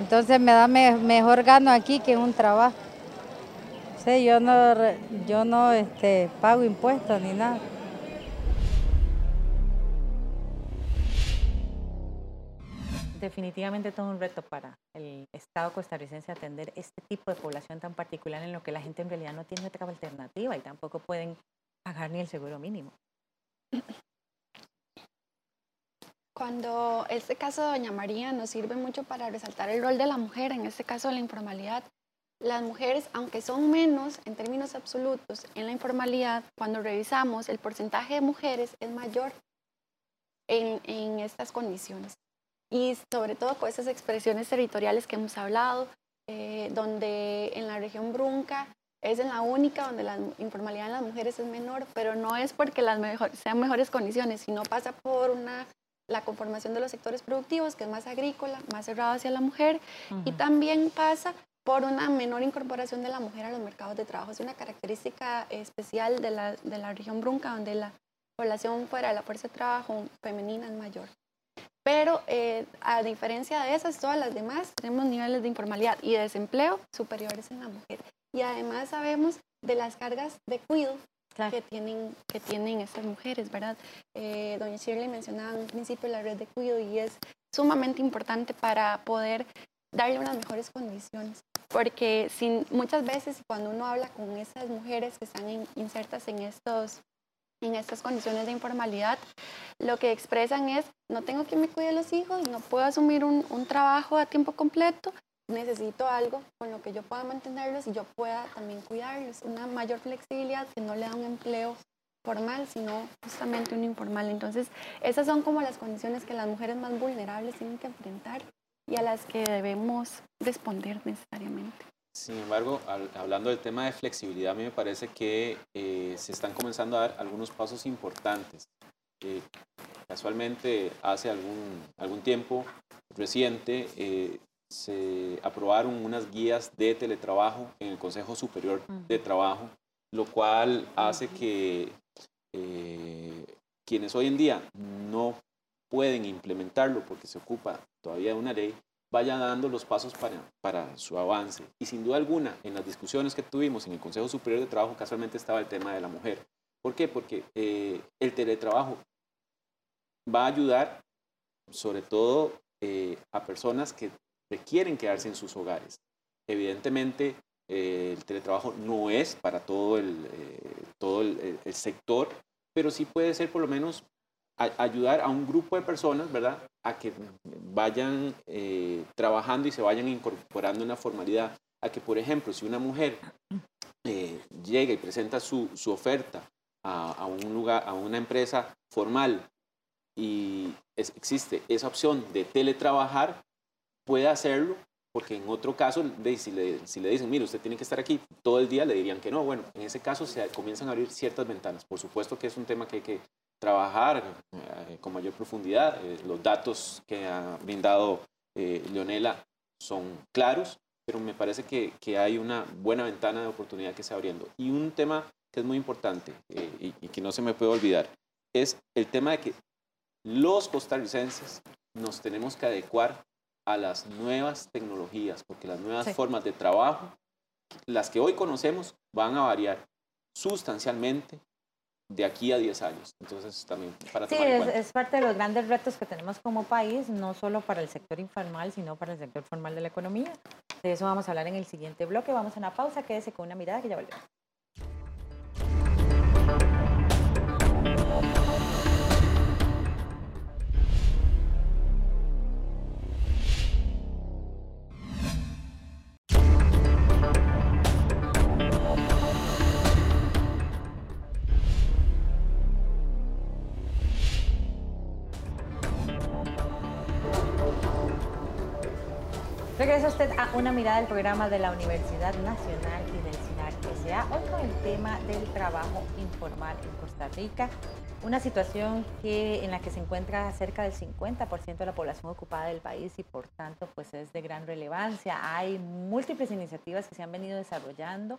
entonces me da mejor gano aquí que en un trabajo. Sí, yo no, yo no este, pago impuestos ni nada. Definitivamente todo un reto para el Estado costarricense atender este tipo de población tan particular en lo que la gente en realidad no tiene otra alternativa y tampoco pueden pagar ni el seguro mínimo. Cuando este caso de Doña María nos sirve mucho para resaltar el rol de la mujer, en este caso de la informalidad, las mujeres, aunque son menos en términos absolutos en la informalidad, cuando revisamos el porcentaje de mujeres es mayor en, en estas condiciones y sobre todo con esas expresiones territoriales que hemos hablado, eh, donde en la región Brunca es en la única donde la informalidad en las mujeres es menor, pero no es porque las sean mejores condiciones, sino pasa por una, la conformación de los sectores productivos, que es más agrícola, más cerrado hacia la mujer, y también pasa por una menor incorporación de la mujer a los mercados de trabajo. Es una característica especial de la, de la región Brunca, donde la población fuera de la fuerza de trabajo femenina es mayor. Pero eh, a diferencia de esas, todas las demás tenemos niveles de informalidad y de desempleo superiores en la mujer. Y además sabemos de las cargas de cuidado que, tienen, que tienen estas mujeres, ¿verdad? Eh, doña Shirley mencionaba en un principio la red de cuidado y es sumamente importante para poder darle unas mejores condiciones. Porque sin, muchas veces cuando uno habla con esas mujeres que están insertas en estos en estas condiciones de informalidad, lo que expresan es, no tengo quien me cuide los hijos, no puedo asumir un, un, trabajo a tiempo completo, necesito algo con lo que yo pueda mantenerlos y yo pueda también cuidarlos, una mayor flexibilidad que no le da un empleo formal, sino justamente un informal. Entonces, esas son como las condiciones que las mujeres más vulnerables tienen que enfrentar y a las que debemos responder necesariamente. Sin embargo, hablando del tema de flexibilidad, a mí me parece que eh, se están comenzando a dar algunos pasos importantes. Eh, casualmente, hace algún, algún tiempo reciente, eh, se aprobaron unas guías de teletrabajo en el Consejo Superior de Trabajo, lo cual hace que quienes hoy en día no pueden implementarlo porque se ocupa todavía de una ley, vaya dando los pasos para, para su avance. Y sin duda alguna, en las discusiones que tuvimos en el Consejo Superior de Trabajo, casualmente estaba el tema de la mujer. ¿Por qué? Porque eh, el teletrabajo va a ayudar sobre todo eh, a personas que requieren quedarse en sus hogares. Evidentemente, eh, el teletrabajo no es para todo, el, todo el, el, sector, pero sí puede ser por lo menos ayudar a un grupo de personas, ¿verdad? A que vayan eh, trabajando y se vayan incorporando en la formalidad. A que, por ejemplo, si una mujer eh, llega y presenta su, su oferta a, a, un lugar, a una empresa formal y existe esa opción de teletrabajar, puede hacerlo porque en otro caso, si le, si le dicen, mire, usted tiene que estar aquí todo el día, le dirían que no. Bueno, en ese caso se comienzan a abrir ciertas ventanas. Por supuesto que es un tema que hay que trabajar eh, con mayor profundidad. Eh, los datos que ha brindado eh, Leonela son claros, pero me parece que, que, hay una buena ventana de oportunidad que está abriendo. Y un tema que es muy importante y, y, que no se me puede olvidar es el tema de que los costarricenses nos tenemos que adecuar a las nuevas tecnologías, porque las nuevas formas de trabajo, las que hoy conocemos, van a variar sustancialmente de aquí a 10 años. Entonces, también para sí, es, es, parte de los grandes retos que tenemos como país, no solo para el sector informal, sino para el sector formal de la economía. De eso vamos a hablar en el siguiente bloque. Vamos a una pausa, quédese con una mirada que ya volvemos. Mirada del programa de la Universidad Nacional y del SINAR S.A. Hoy con el tema del trabajo informal en Costa Rica. Una situación que, en la que se encuentra cerca del 50% de la población ocupada del país y por tanto pues es de gran relevancia. Hay múltiples iniciativas que se han venido desarrollando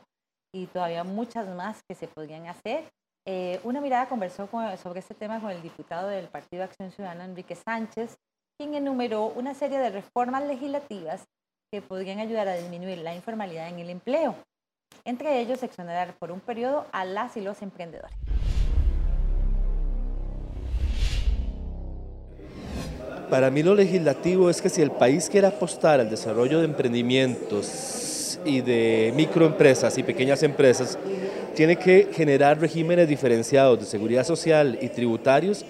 y todavía muchas más que se podrían hacer. Eh, una mirada conversó sobre este tema con el diputado del Partido Acción Ciudadana, Enrique Sánchez, quien enumeró una serie de reformas legislativas que podrían ayudar a disminuir la informalidad en el empleo. Entre ellos, exonerar por un periodo a las y los emprendedores. Para mí lo legislativo es que si el país quiere apostar al desarrollo de emprendimientos y de microempresas y pequeñas empresas, tiene que generar regímenes diferenciados de seguridad social y tributarios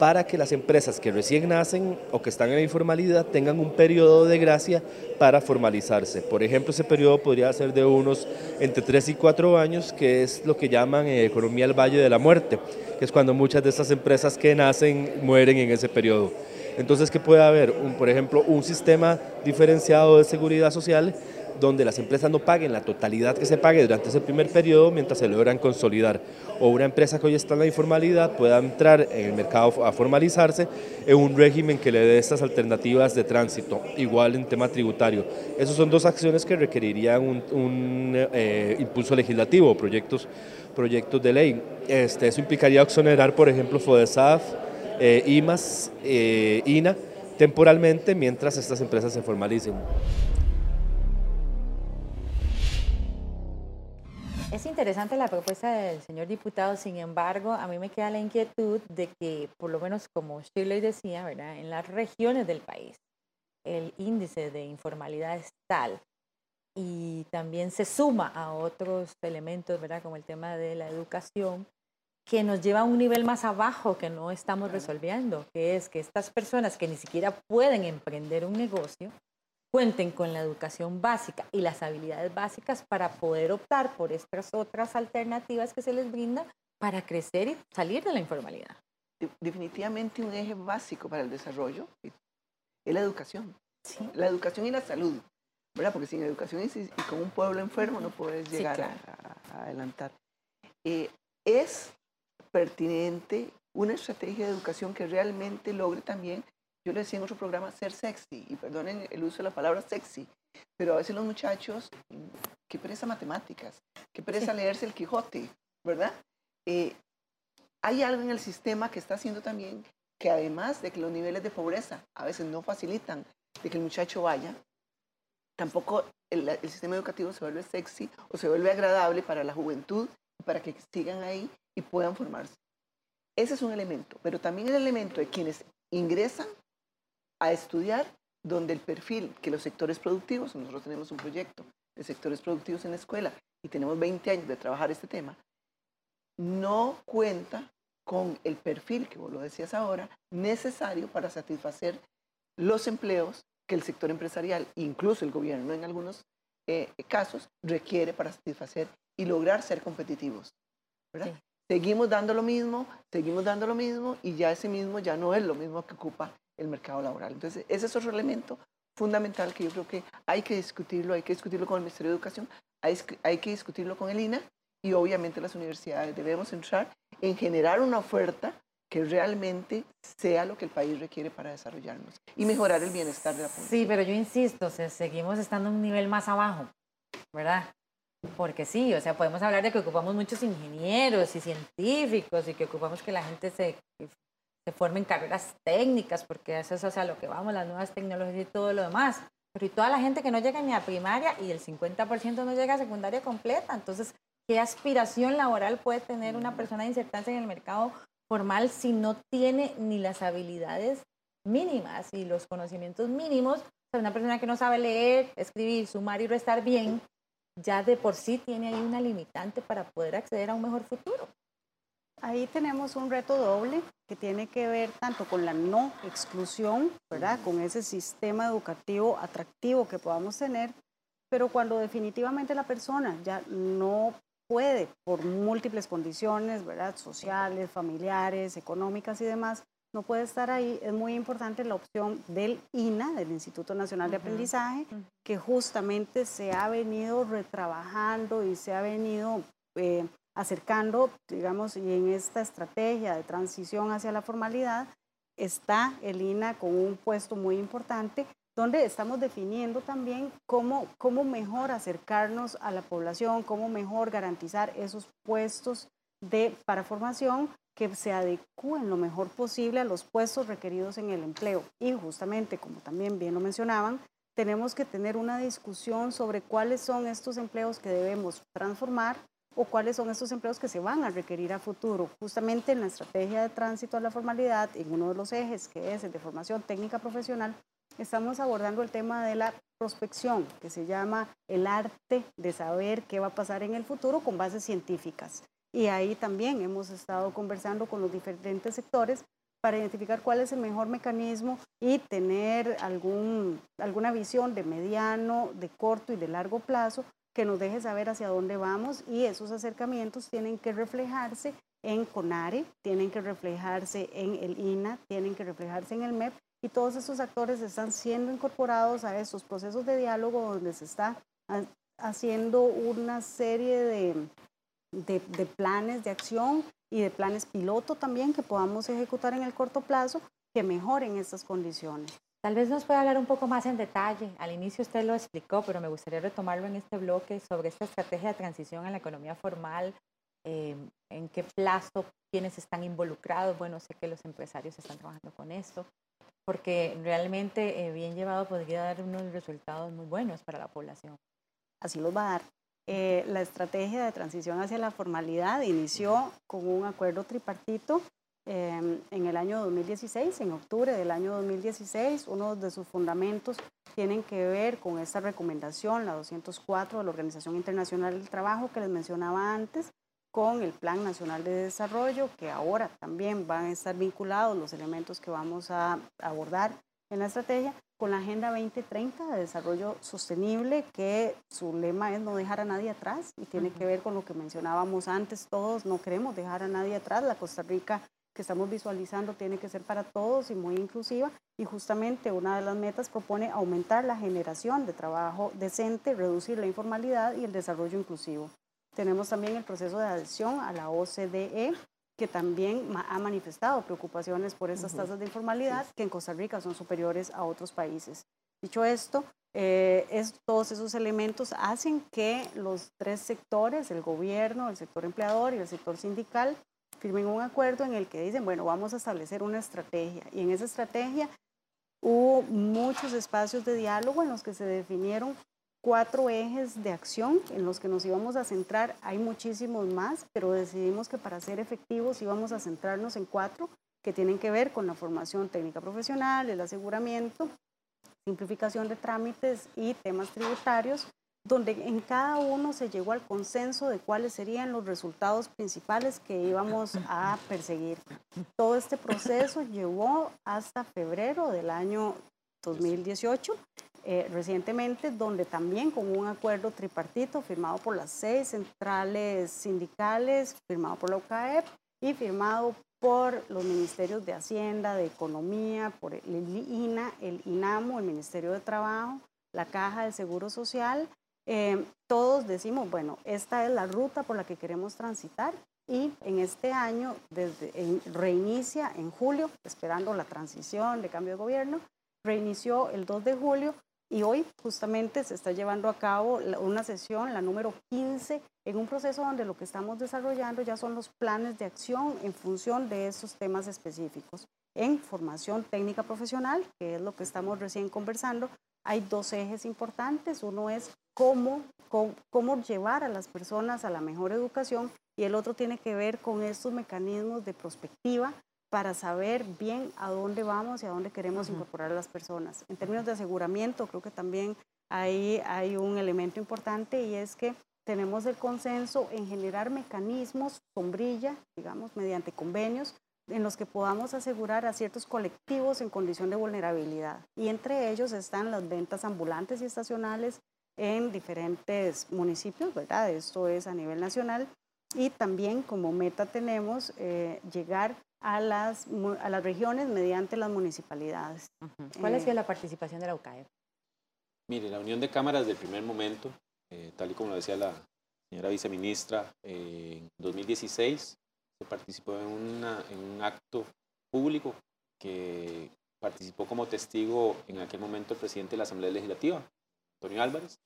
para que las empresas que recién nacen o que están en la informalidad tengan un periodo de gracia para formalizarse. Por ejemplo, ese periodo podría ser de unos entre 3 y 4 años, que es lo que llaman economía el valle de la muerte, que es cuando muchas de estas empresas que nacen mueren en ese periodo. Entonces, que puede haber, por ejemplo, un sistema diferenciado de seguridad social donde las empresas no paguen la totalidad que se pague durante ese primer periodo mientras se logran consolidar. O una empresa que hoy está en la informalidad pueda entrar en el mercado a formalizarse en un régimen que le dé estas alternativas de tránsito, igual en tema tributario. Esas son dos acciones que requerirían un, eh, impulso legislativo, proyectos, proyectos de ley. Este, eso implicaría exonerar, por ejemplo, FODESAF, eh, IMAS, eh, INA, temporalmente mientras estas empresas se formalicen. Es interesante la propuesta del señor diputado, sin embargo, a mí me queda la inquietud de que, por lo menos como Shirley decía, ¿verdad? en las regiones del país, el índice de informalidad es tal y también se suma a otros elementos, ¿verdad? como el tema de la educación, que nos lleva a un nivel más abajo que no estamos resolviendo, que es que estas personas que ni siquiera pueden emprender un negocio, cuenten con la educación básica y las habilidades básicas para poder optar por estas otras alternativas que se les brinda para crecer y salir de la informalidad. Definitivamente un eje básico para el desarrollo es la educación. La educación y la salud, ¿verdad? Porque sin educación y, con un pueblo enfermo no puedes llegar a, adelantar. Eh, es pertinente, una estrategia de educación que realmente logre también, yo le decía en otro programa, ser sexy, y perdonen el uso de la palabra sexy, pero a veces los muchachos, qué pereza matemáticas, qué pereza leerse el Quijote, ¿verdad? Eh, hay algo en el sistema que está haciendo también que además de que los niveles de pobreza a veces no facilitan de que el muchacho vaya, tampoco el, el, sistema educativo se vuelve sexy o se vuelve agradable para la juventud, para que sigan ahí y puedan formarse. Ese es un elemento, pero también el elemento de quienes ingresan a estudiar donde el perfil que los sectores productivos, nosotros tenemos un proyecto de sectores productivos en la escuela y tenemos 20 años de trabajar este tema, no cuenta con el perfil, que vos lo decías ahora, necesario para satisfacer los empleos que el sector empresarial, incluso el gobierno en algunos eh, casos, requiere para satisfacer y lograr ser competitivos. ¿verdad? seguimos dando lo mismo, seguimos dando lo mismo y ya ese mismo ya no es lo mismo que ocupa el mercado laboral. Entonces, ese es otro elemento fundamental que yo creo que hay que discutirlo, hay que discutirlo con el Ministerio de Educación, hay, hay que discutirlo con el INA y obviamente las universidades. Debemos entrar en generar una oferta que realmente sea lo que el país requiere para desarrollarnos y mejorar el bienestar de la población. Sí, pero yo insisto, seguimos estando un nivel más abajo, ¿verdad? Porque sí, o sea, podemos hablar de que ocupamos muchos ingenieros y científicos y que ocupamos que la gente se, se forme en carreras técnicas, porque eso es a lo que vamos, las nuevas tecnologías y todo lo demás. Pero y toda la gente que no llega ni a primaria y el 50% no llega a secundaria completa. Entonces, ¿qué aspiración laboral puede tener una persona de insertarse en el mercado formal si no tiene ni las habilidades mínimas y los conocimientos mínimos? O sea, una persona que no sabe leer, escribir, sumar y restar bien, ya de por sí tiene ahí una limitante para poder acceder a un mejor futuro. Ahí tenemos un reto doble que tiene que ver tanto con la no exclusión, ¿verdad? Con ese sistema educativo atractivo que podamos tener, pero cuando definitivamente la persona ya no puede por múltiples condiciones, ¿verdad? Sociales, familiares, económicas y demás, no puede estar ahí, es muy importante la opción del INA, del Instituto Nacional de Aprendizaje, que justamente se ha venido retrabajando y se ha venido eh, acercando, digamos, y en esta estrategia de transición hacia la formalidad está el INA con un puesto muy importante donde estamos definiendo también cómo, cómo mejor acercarnos a la población, cómo mejor garantizar esos puestos de, para formación que se adecúen lo mejor posible a los puestos requeridos en el empleo. Y justamente, como también bien lo mencionaban, tenemos que tener una discusión sobre cuáles son estos empleos que debemos transformar o cuáles son estos empleos que se van a requerir a futuro. Justamente en la estrategia de tránsito a la formalidad, en uno de los ejes que es el de formación técnica profesional, estamos abordando el tema de la prospección, que se llama el arte de saber qué va a pasar en el futuro con bases científicas. Y ahí también hemos estado conversando con los diferentes sectores para identificar cuál es el mejor mecanismo y tener algún, alguna visión de mediano, de corto y de largo plazo que nos deje saber hacia dónde vamos y esos acercamientos tienen que reflejarse en CONARE, tienen que reflejarse en el INA, tienen que reflejarse en el MEP y todos esos actores están siendo incorporados a estos procesos de diálogo donde se está haciendo una serie de, de, de planes de acción y de planes piloto también que podamos ejecutar en el corto plazo que mejoren estas condiciones. Tal vez nos pueda hablar un poco más en detalle. Al inicio usted lo explicó, pero me gustaría retomarlo en este bloque sobre esta estrategia de transición en la economía formal. Eh, ¿En qué plazo? ¿Quiénes están involucrados? Bueno, sé que los empresarios están trabajando con esto, porque realmente eh, bien llevado podría dar unos resultados muy buenos para la población. Así los va a dar. Eh, la estrategia de transición hacia la formalidad inició con un acuerdo tripartito Em, en el año 2016, en octubre del año 2016. Uno de sus fundamentos tienen que ver con esta recomendación, la 204 de la Organización Internacional del Trabajo que les mencionaba antes, con el Plan Nacional de Desarrollo, que ahora también van a estar vinculados los elementos que vamos a abordar en la estrategia, con la Agenda 2030 de Desarrollo Sostenible, que su lema es no dejar a nadie atrás y tiene que ver con lo que mencionábamos antes, todos no queremos dejar a nadie atrás, la Costa Rica que estamos visualizando tiene que ser para todos y muy inclusiva. Y justamente una de las metas propone aumentar la generación de trabajo decente, reducir la informalidad y el desarrollo inclusivo. Tenemos también el proceso de adhesión a la OCDE, que también ha manifestado preocupaciones por estas tasas de informalidad que en Costa Rica son superiores a otros países. Dicho esto, eh, es, todos esos elementos hacen que los tres sectores, el gobierno, el sector empleador y el sector sindical, firmen un acuerdo en el que dicen, bueno, vamos a establecer una estrategia. Y en esa estrategia hubo muchos espacios de diálogo en los que se definieron cuatro ejes de acción en los que nos íbamos a centrar. Hay muchísimos más, pero decidimos que para ser efectivos íbamos a centrarnos en cuatro que tienen que ver con la formación técnica profesional, el aseguramiento, simplificación de trámites y temas tributarios donde en cada uno se llegó al consenso de cuáles serían los resultados principales que íbamos a perseguir. Todo este proceso llevó hasta febrero del año 2018, eh, recientemente, donde también con un acuerdo tripartito firmado por las seis centrales sindicales, firmado por la UCAEP y firmado por los ministerios de Hacienda, de Economía, por el INA, el INAMO, el Ministerio de Trabajo, la Caja de Seguro Social, eh, todos decimos, bueno, esta es la ruta por la que queremos transitar y en este año desde, reinicia en julio, esperando la transición de cambio de gobierno, reinició el 2 de julio y hoy justamente se está llevando a cabo una sesión, la número 15, en un proceso donde lo que estamos desarrollando ya son los planes de acción en función de esos temas específicos. En formación técnica profesional, que es lo que estamos recién conversando, hay dos ejes importantes. Uno es cómo, cómo, llevar a las personas a la mejor educación y el otro tiene que ver con estos mecanismos de prospectiva para saber bien a dónde vamos y a dónde queremos incorporar a las personas. En términos de aseguramiento, creo que también ahí hay un elemento importante y es que tenemos el consenso en generar mecanismos sombrilla, digamos, mediante convenios, en los que podamos asegurar a ciertos colectivos en condición de vulnerabilidad. Y entre ellos están las ventas ambulantes y estacionales en diferentes municipios, ¿verdad? Esto es a nivel nacional. Y también como meta tenemos eh, llegar a las, a las regiones mediante las municipalidades. ¿Cuál ha eh, sido la participación de la UCAE? Mire, la Unión de Cámaras del primer momento, eh, tal y como lo decía la señora viceministra, en 2016 participó en, un acto público que participó como testigo en aquel momento el presidente de la Asamblea Legislativa, Antonio Álvarez,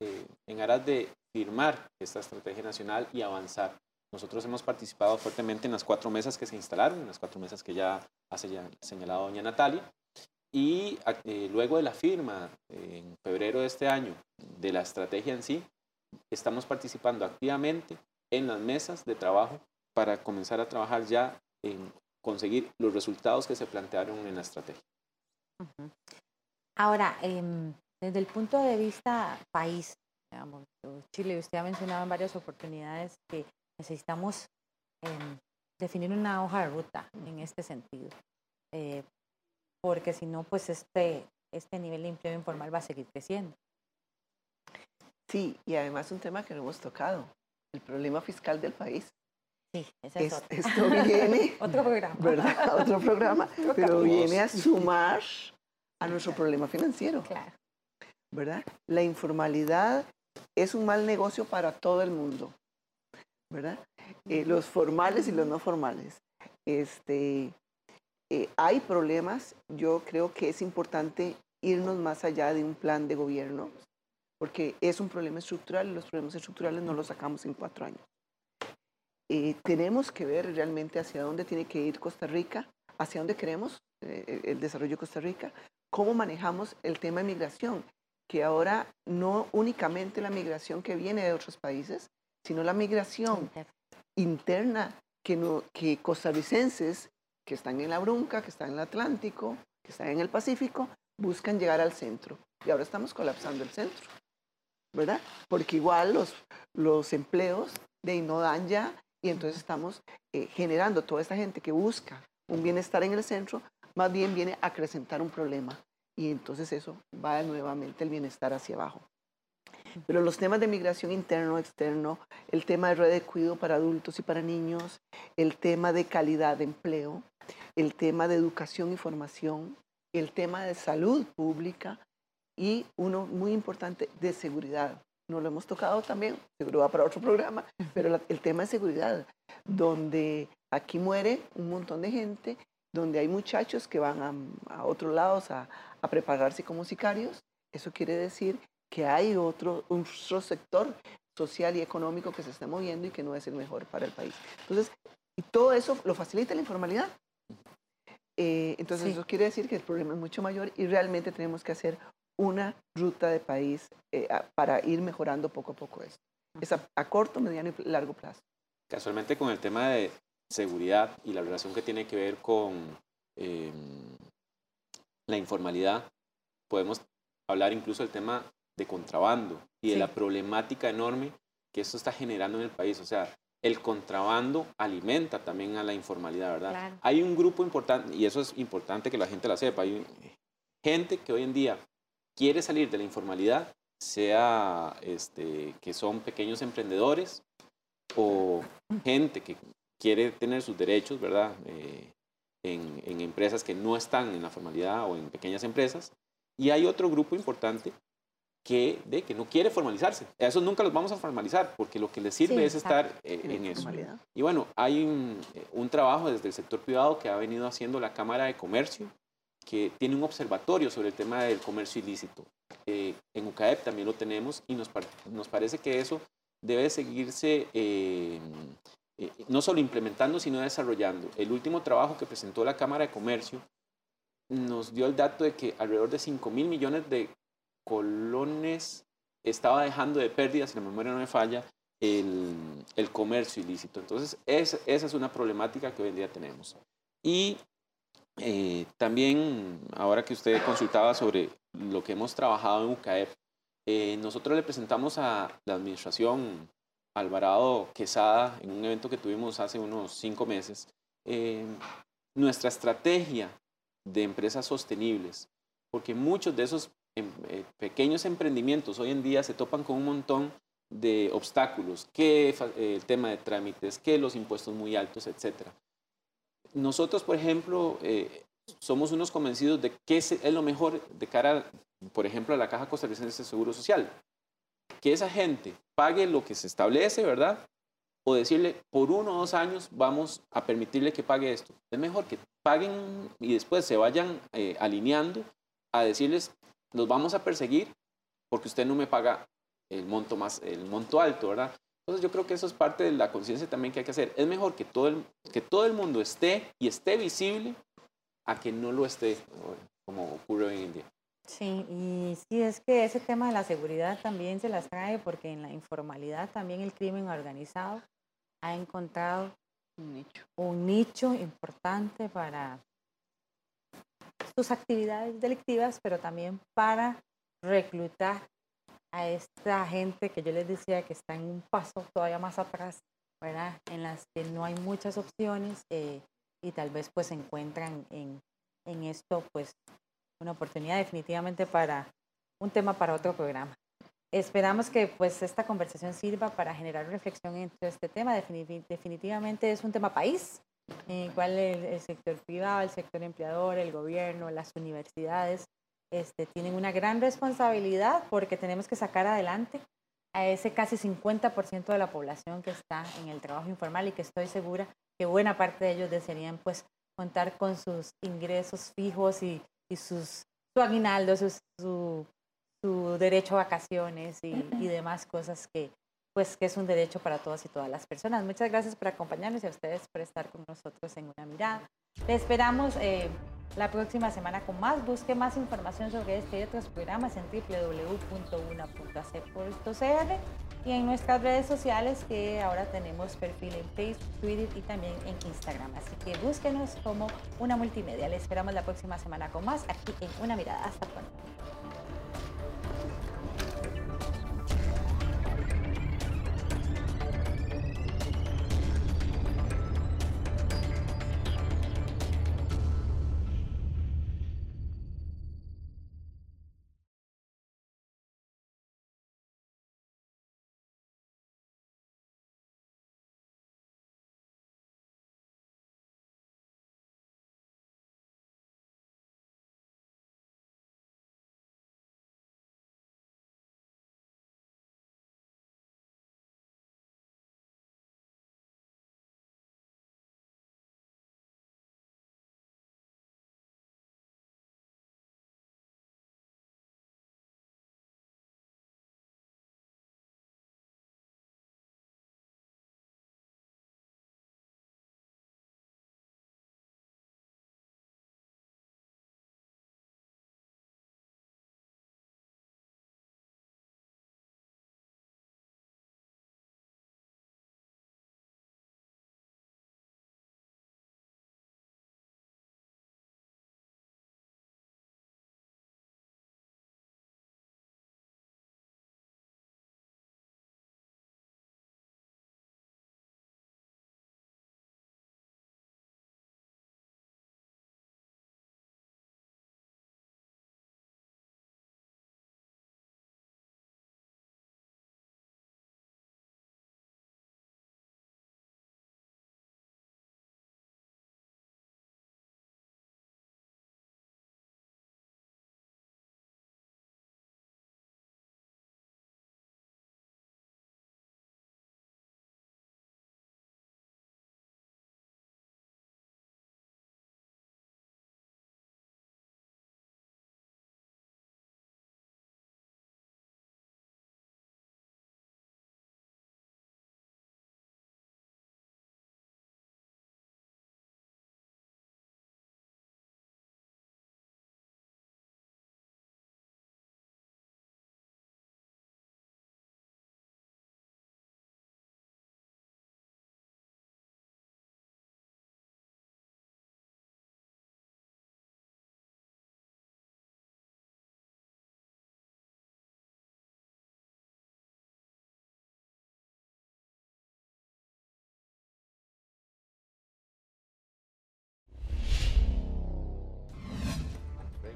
eh, en aras de firmar esta estrategia nacional y avanzar. Nosotros hemos participado fuertemente en las cuatro mesas que se instalaron, en las cuatro mesas que ya ha señalado doña Natalia, y eh, luego de la firma en febrero de este año de la estrategia en sí, estamos participando activamente en las mesas de trabajo para comenzar a trabajar ya en conseguir los resultados que se plantearon en la estrategia. Ahora, em, desde el punto de vista país, digamos, Chile, usted ha mencionado en varias oportunidades que necesitamos em, definir una hoja de ruta en este sentido, eh, porque si no, pues este, este nivel de empleo informal va a seguir creciendo. Sí, y además un tema que no hemos tocado, el problema fiscal del país. Sí, ese es, otro. Esto viene... otro programa. ¿Verdad? Otro programa, pero viene a sumar a nuestro problema financiero. Claro. ¿Verdad? La informalidad es un mal negocio para todo el mundo. ¿Verdad? Eh, los formales y los no formales. Este, eh, hay problemas, yo creo que es importante irnos más allá de un plan de gobierno, porque es un problema estructural y los problemas estructurales no los sacamos en cuatro años. Eh, tenemos que ver realmente hacia dónde tiene que ir Costa Rica, hacia dónde queremos el desarrollo de Costa Rica, cómo manejamos el tema de migración, que ahora no únicamente la migración que viene de otros países, sino la migración interna que, no, que costarricenses que están en la Brunca, que están en el Atlántico, que están en el Pacífico, buscan llegar al centro. Y ahora estamos colapsando el centro, ¿verdad? Porque igual los, los empleos de no dan ya y entonces estamos eh, generando toda esta gente que busca un bienestar en el centro, más bien viene a acrecentar un problema y entonces eso va nuevamente el bienestar hacia abajo. Pero los temas de migración interno, externo, el tema de red de cuidado para adultos y para niños, el tema de calidad de empleo, el tema de educación y formación, el tema de salud pública y uno muy importante de seguridad. No lo hemos tocado también, seguro va para otro programa, pero el tema de seguridad, donde aquí muere un montón de gente donde hay muchachos que van a, otros lados a, prepararse como sicarios, eso quiere decir que hay otro, sector social y económico que se está moviendo y que no es el mejor para el país. Entonces, y todo eso lo facilita la informalidad. Eh, entonces, eso quiere decir que el problema es mucho mayor y realmente tenemos que hacer una ruta de país eh, para ir mejorando poco a poco esto. Es a, corto, mediano y largo plazo. Casualmente con el tema de seguridad y la relación que tiene que ver con em, la informalidad, podemos hablar incluso del tema de contrabando y de la problemática enorme que esto está generando en el país. O sea, el contrabando alimenta también a la informalidad, ¿verdad? Hay un grupo importante, y eso es importante que la gente la sepa, hay gente que hoy en día quiere salir de la informalidad, sea este, que son pequeños emprendedores o gente que quiere tener sus derechos, ¿verdad? Eh, en, empresas que no están en la formalidad o en pequeñas empresas. Y hay otro grupo importante que, de, que no quiere formalizarse. A esos nunca los vamos a formalizar porque lo que les sirve es estar eh, en, eso. Y bueno, hay un, un, trabajo desde el sector privado que ha venido haciendo la Cámara de Comercio que tiene un observatorio sobre el tema del comercio ilícito. Eh, en UCAEP también lo tenemos y nos, nos parece que eso debe seguirse eh, no solo implementando, sino desarrollando. El último trabajo que presentó la Cámara de Comercio nos dio el dato de que alrededor de 5 mil millones de colones estaba dejando de pérdidas, si la memoria no me falla, el, comercio ilícito. Entonces, esa es una problemática que hoy en día tenemos. Y eh, también, ahora que usted consultaba sobre lo que hemos trabajado en UCAEP, eh, nosotros le presentamos a la administración Alvarado Quesada en un evento que tuvimos hace unos cinco meses, eh, nuestra estrategia de empresas sostenibles, porque muchos de esos em, eh, pequeños emprendimientos hoy en día se topan con un montón de obstáculos, que eh, el tema de trámites, que los impuestos muy altos, etc. Nosotros, por ejemplo, somos unos convencidos de que es, lo mejor de cara, por ejemplo, a la Caja Costarricense de Seguro Social que esa gente pague lo que se establece, ¿verdad? O decirle, por uno o dos años vamos a permitirle que pague esto. Es mejor que paguen y después se vayan eh, alineando a decirles, los vamos a perseguir porque usted no me paga el monto más, el monto alto, ¿verdad? Entonces yo creo que eso es parte de la conciencia también que hay que hacer. Es mejor que todo, el, que todo el mundo esté y esté visible a que no lo esté, como ocurre hoy en día. Sí, y sí, es que ese tema de la seguridad también se las trae porque en la informalidad también el crimen organizado ha encontrado Un nicho. un nicho importante para sus actividades delictivas, pero también para reclutar a esta gente que yo les decía que está en un paso todavía más atrás, ¿verdad? En las que no hay muchas opciones eh, y tal vez pues encuentran en, en esto pues una oportunidad definitivamente para un tema para otro programa. Esperamos que pues esta conversación sirva para generar reflexión en todo este tema. Defini- definitivamente es un tema país, en el cual el, el sector privado, el sector empleador, el gobierno, las universidades este, tienen una gran responsabilidad porque tenemos que sacar adelante a ese casi 50% de la población que está en el trabajo informal y que estoy segura que buena parte de ellos desearían pues contar con sus ingresos fijos y, y sus, su aguinaldo, sus- su, su derecho a vacaciones y, y demás cosas que pues que es un derecho para todas y todas las personas. Muchas gracias por acompañarnos y a ustedes por estar con nosotros en una mirada. Le esperamos eh, la próxima semana con más. Busque más información sobre este y otros programas en www.una.ac.cr y en nuestras redes sociales que ahora tenemos perfil en Facebook, Twitter y también en Instagram. Así que búsquenos como una multimedia. Le esperamos la próxima semana con más aquí en Una Mirada. Hasta pronto.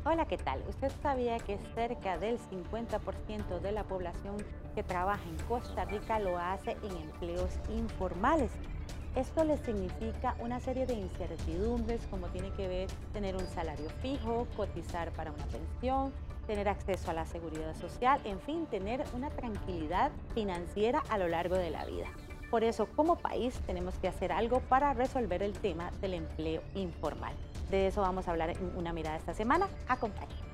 Hola, ¿qué tal? ¿Usted sabía que cerca del 50% de la población que trabaja en Costa Rica lo hace en empleos informales? Esto le significa una serie de incertidumbres como tiene que ver tener un salario fijo, cotizar para una pensión, tener acceso a la seguridad social, en fin, tener una tranquilidad financiera a lo largo de la vida. Por eso, como país, tenemos que hacer algo para resolver el tema del empleo informal. De eso vamos a hablar en una mirada esta semana. Acompáñenme.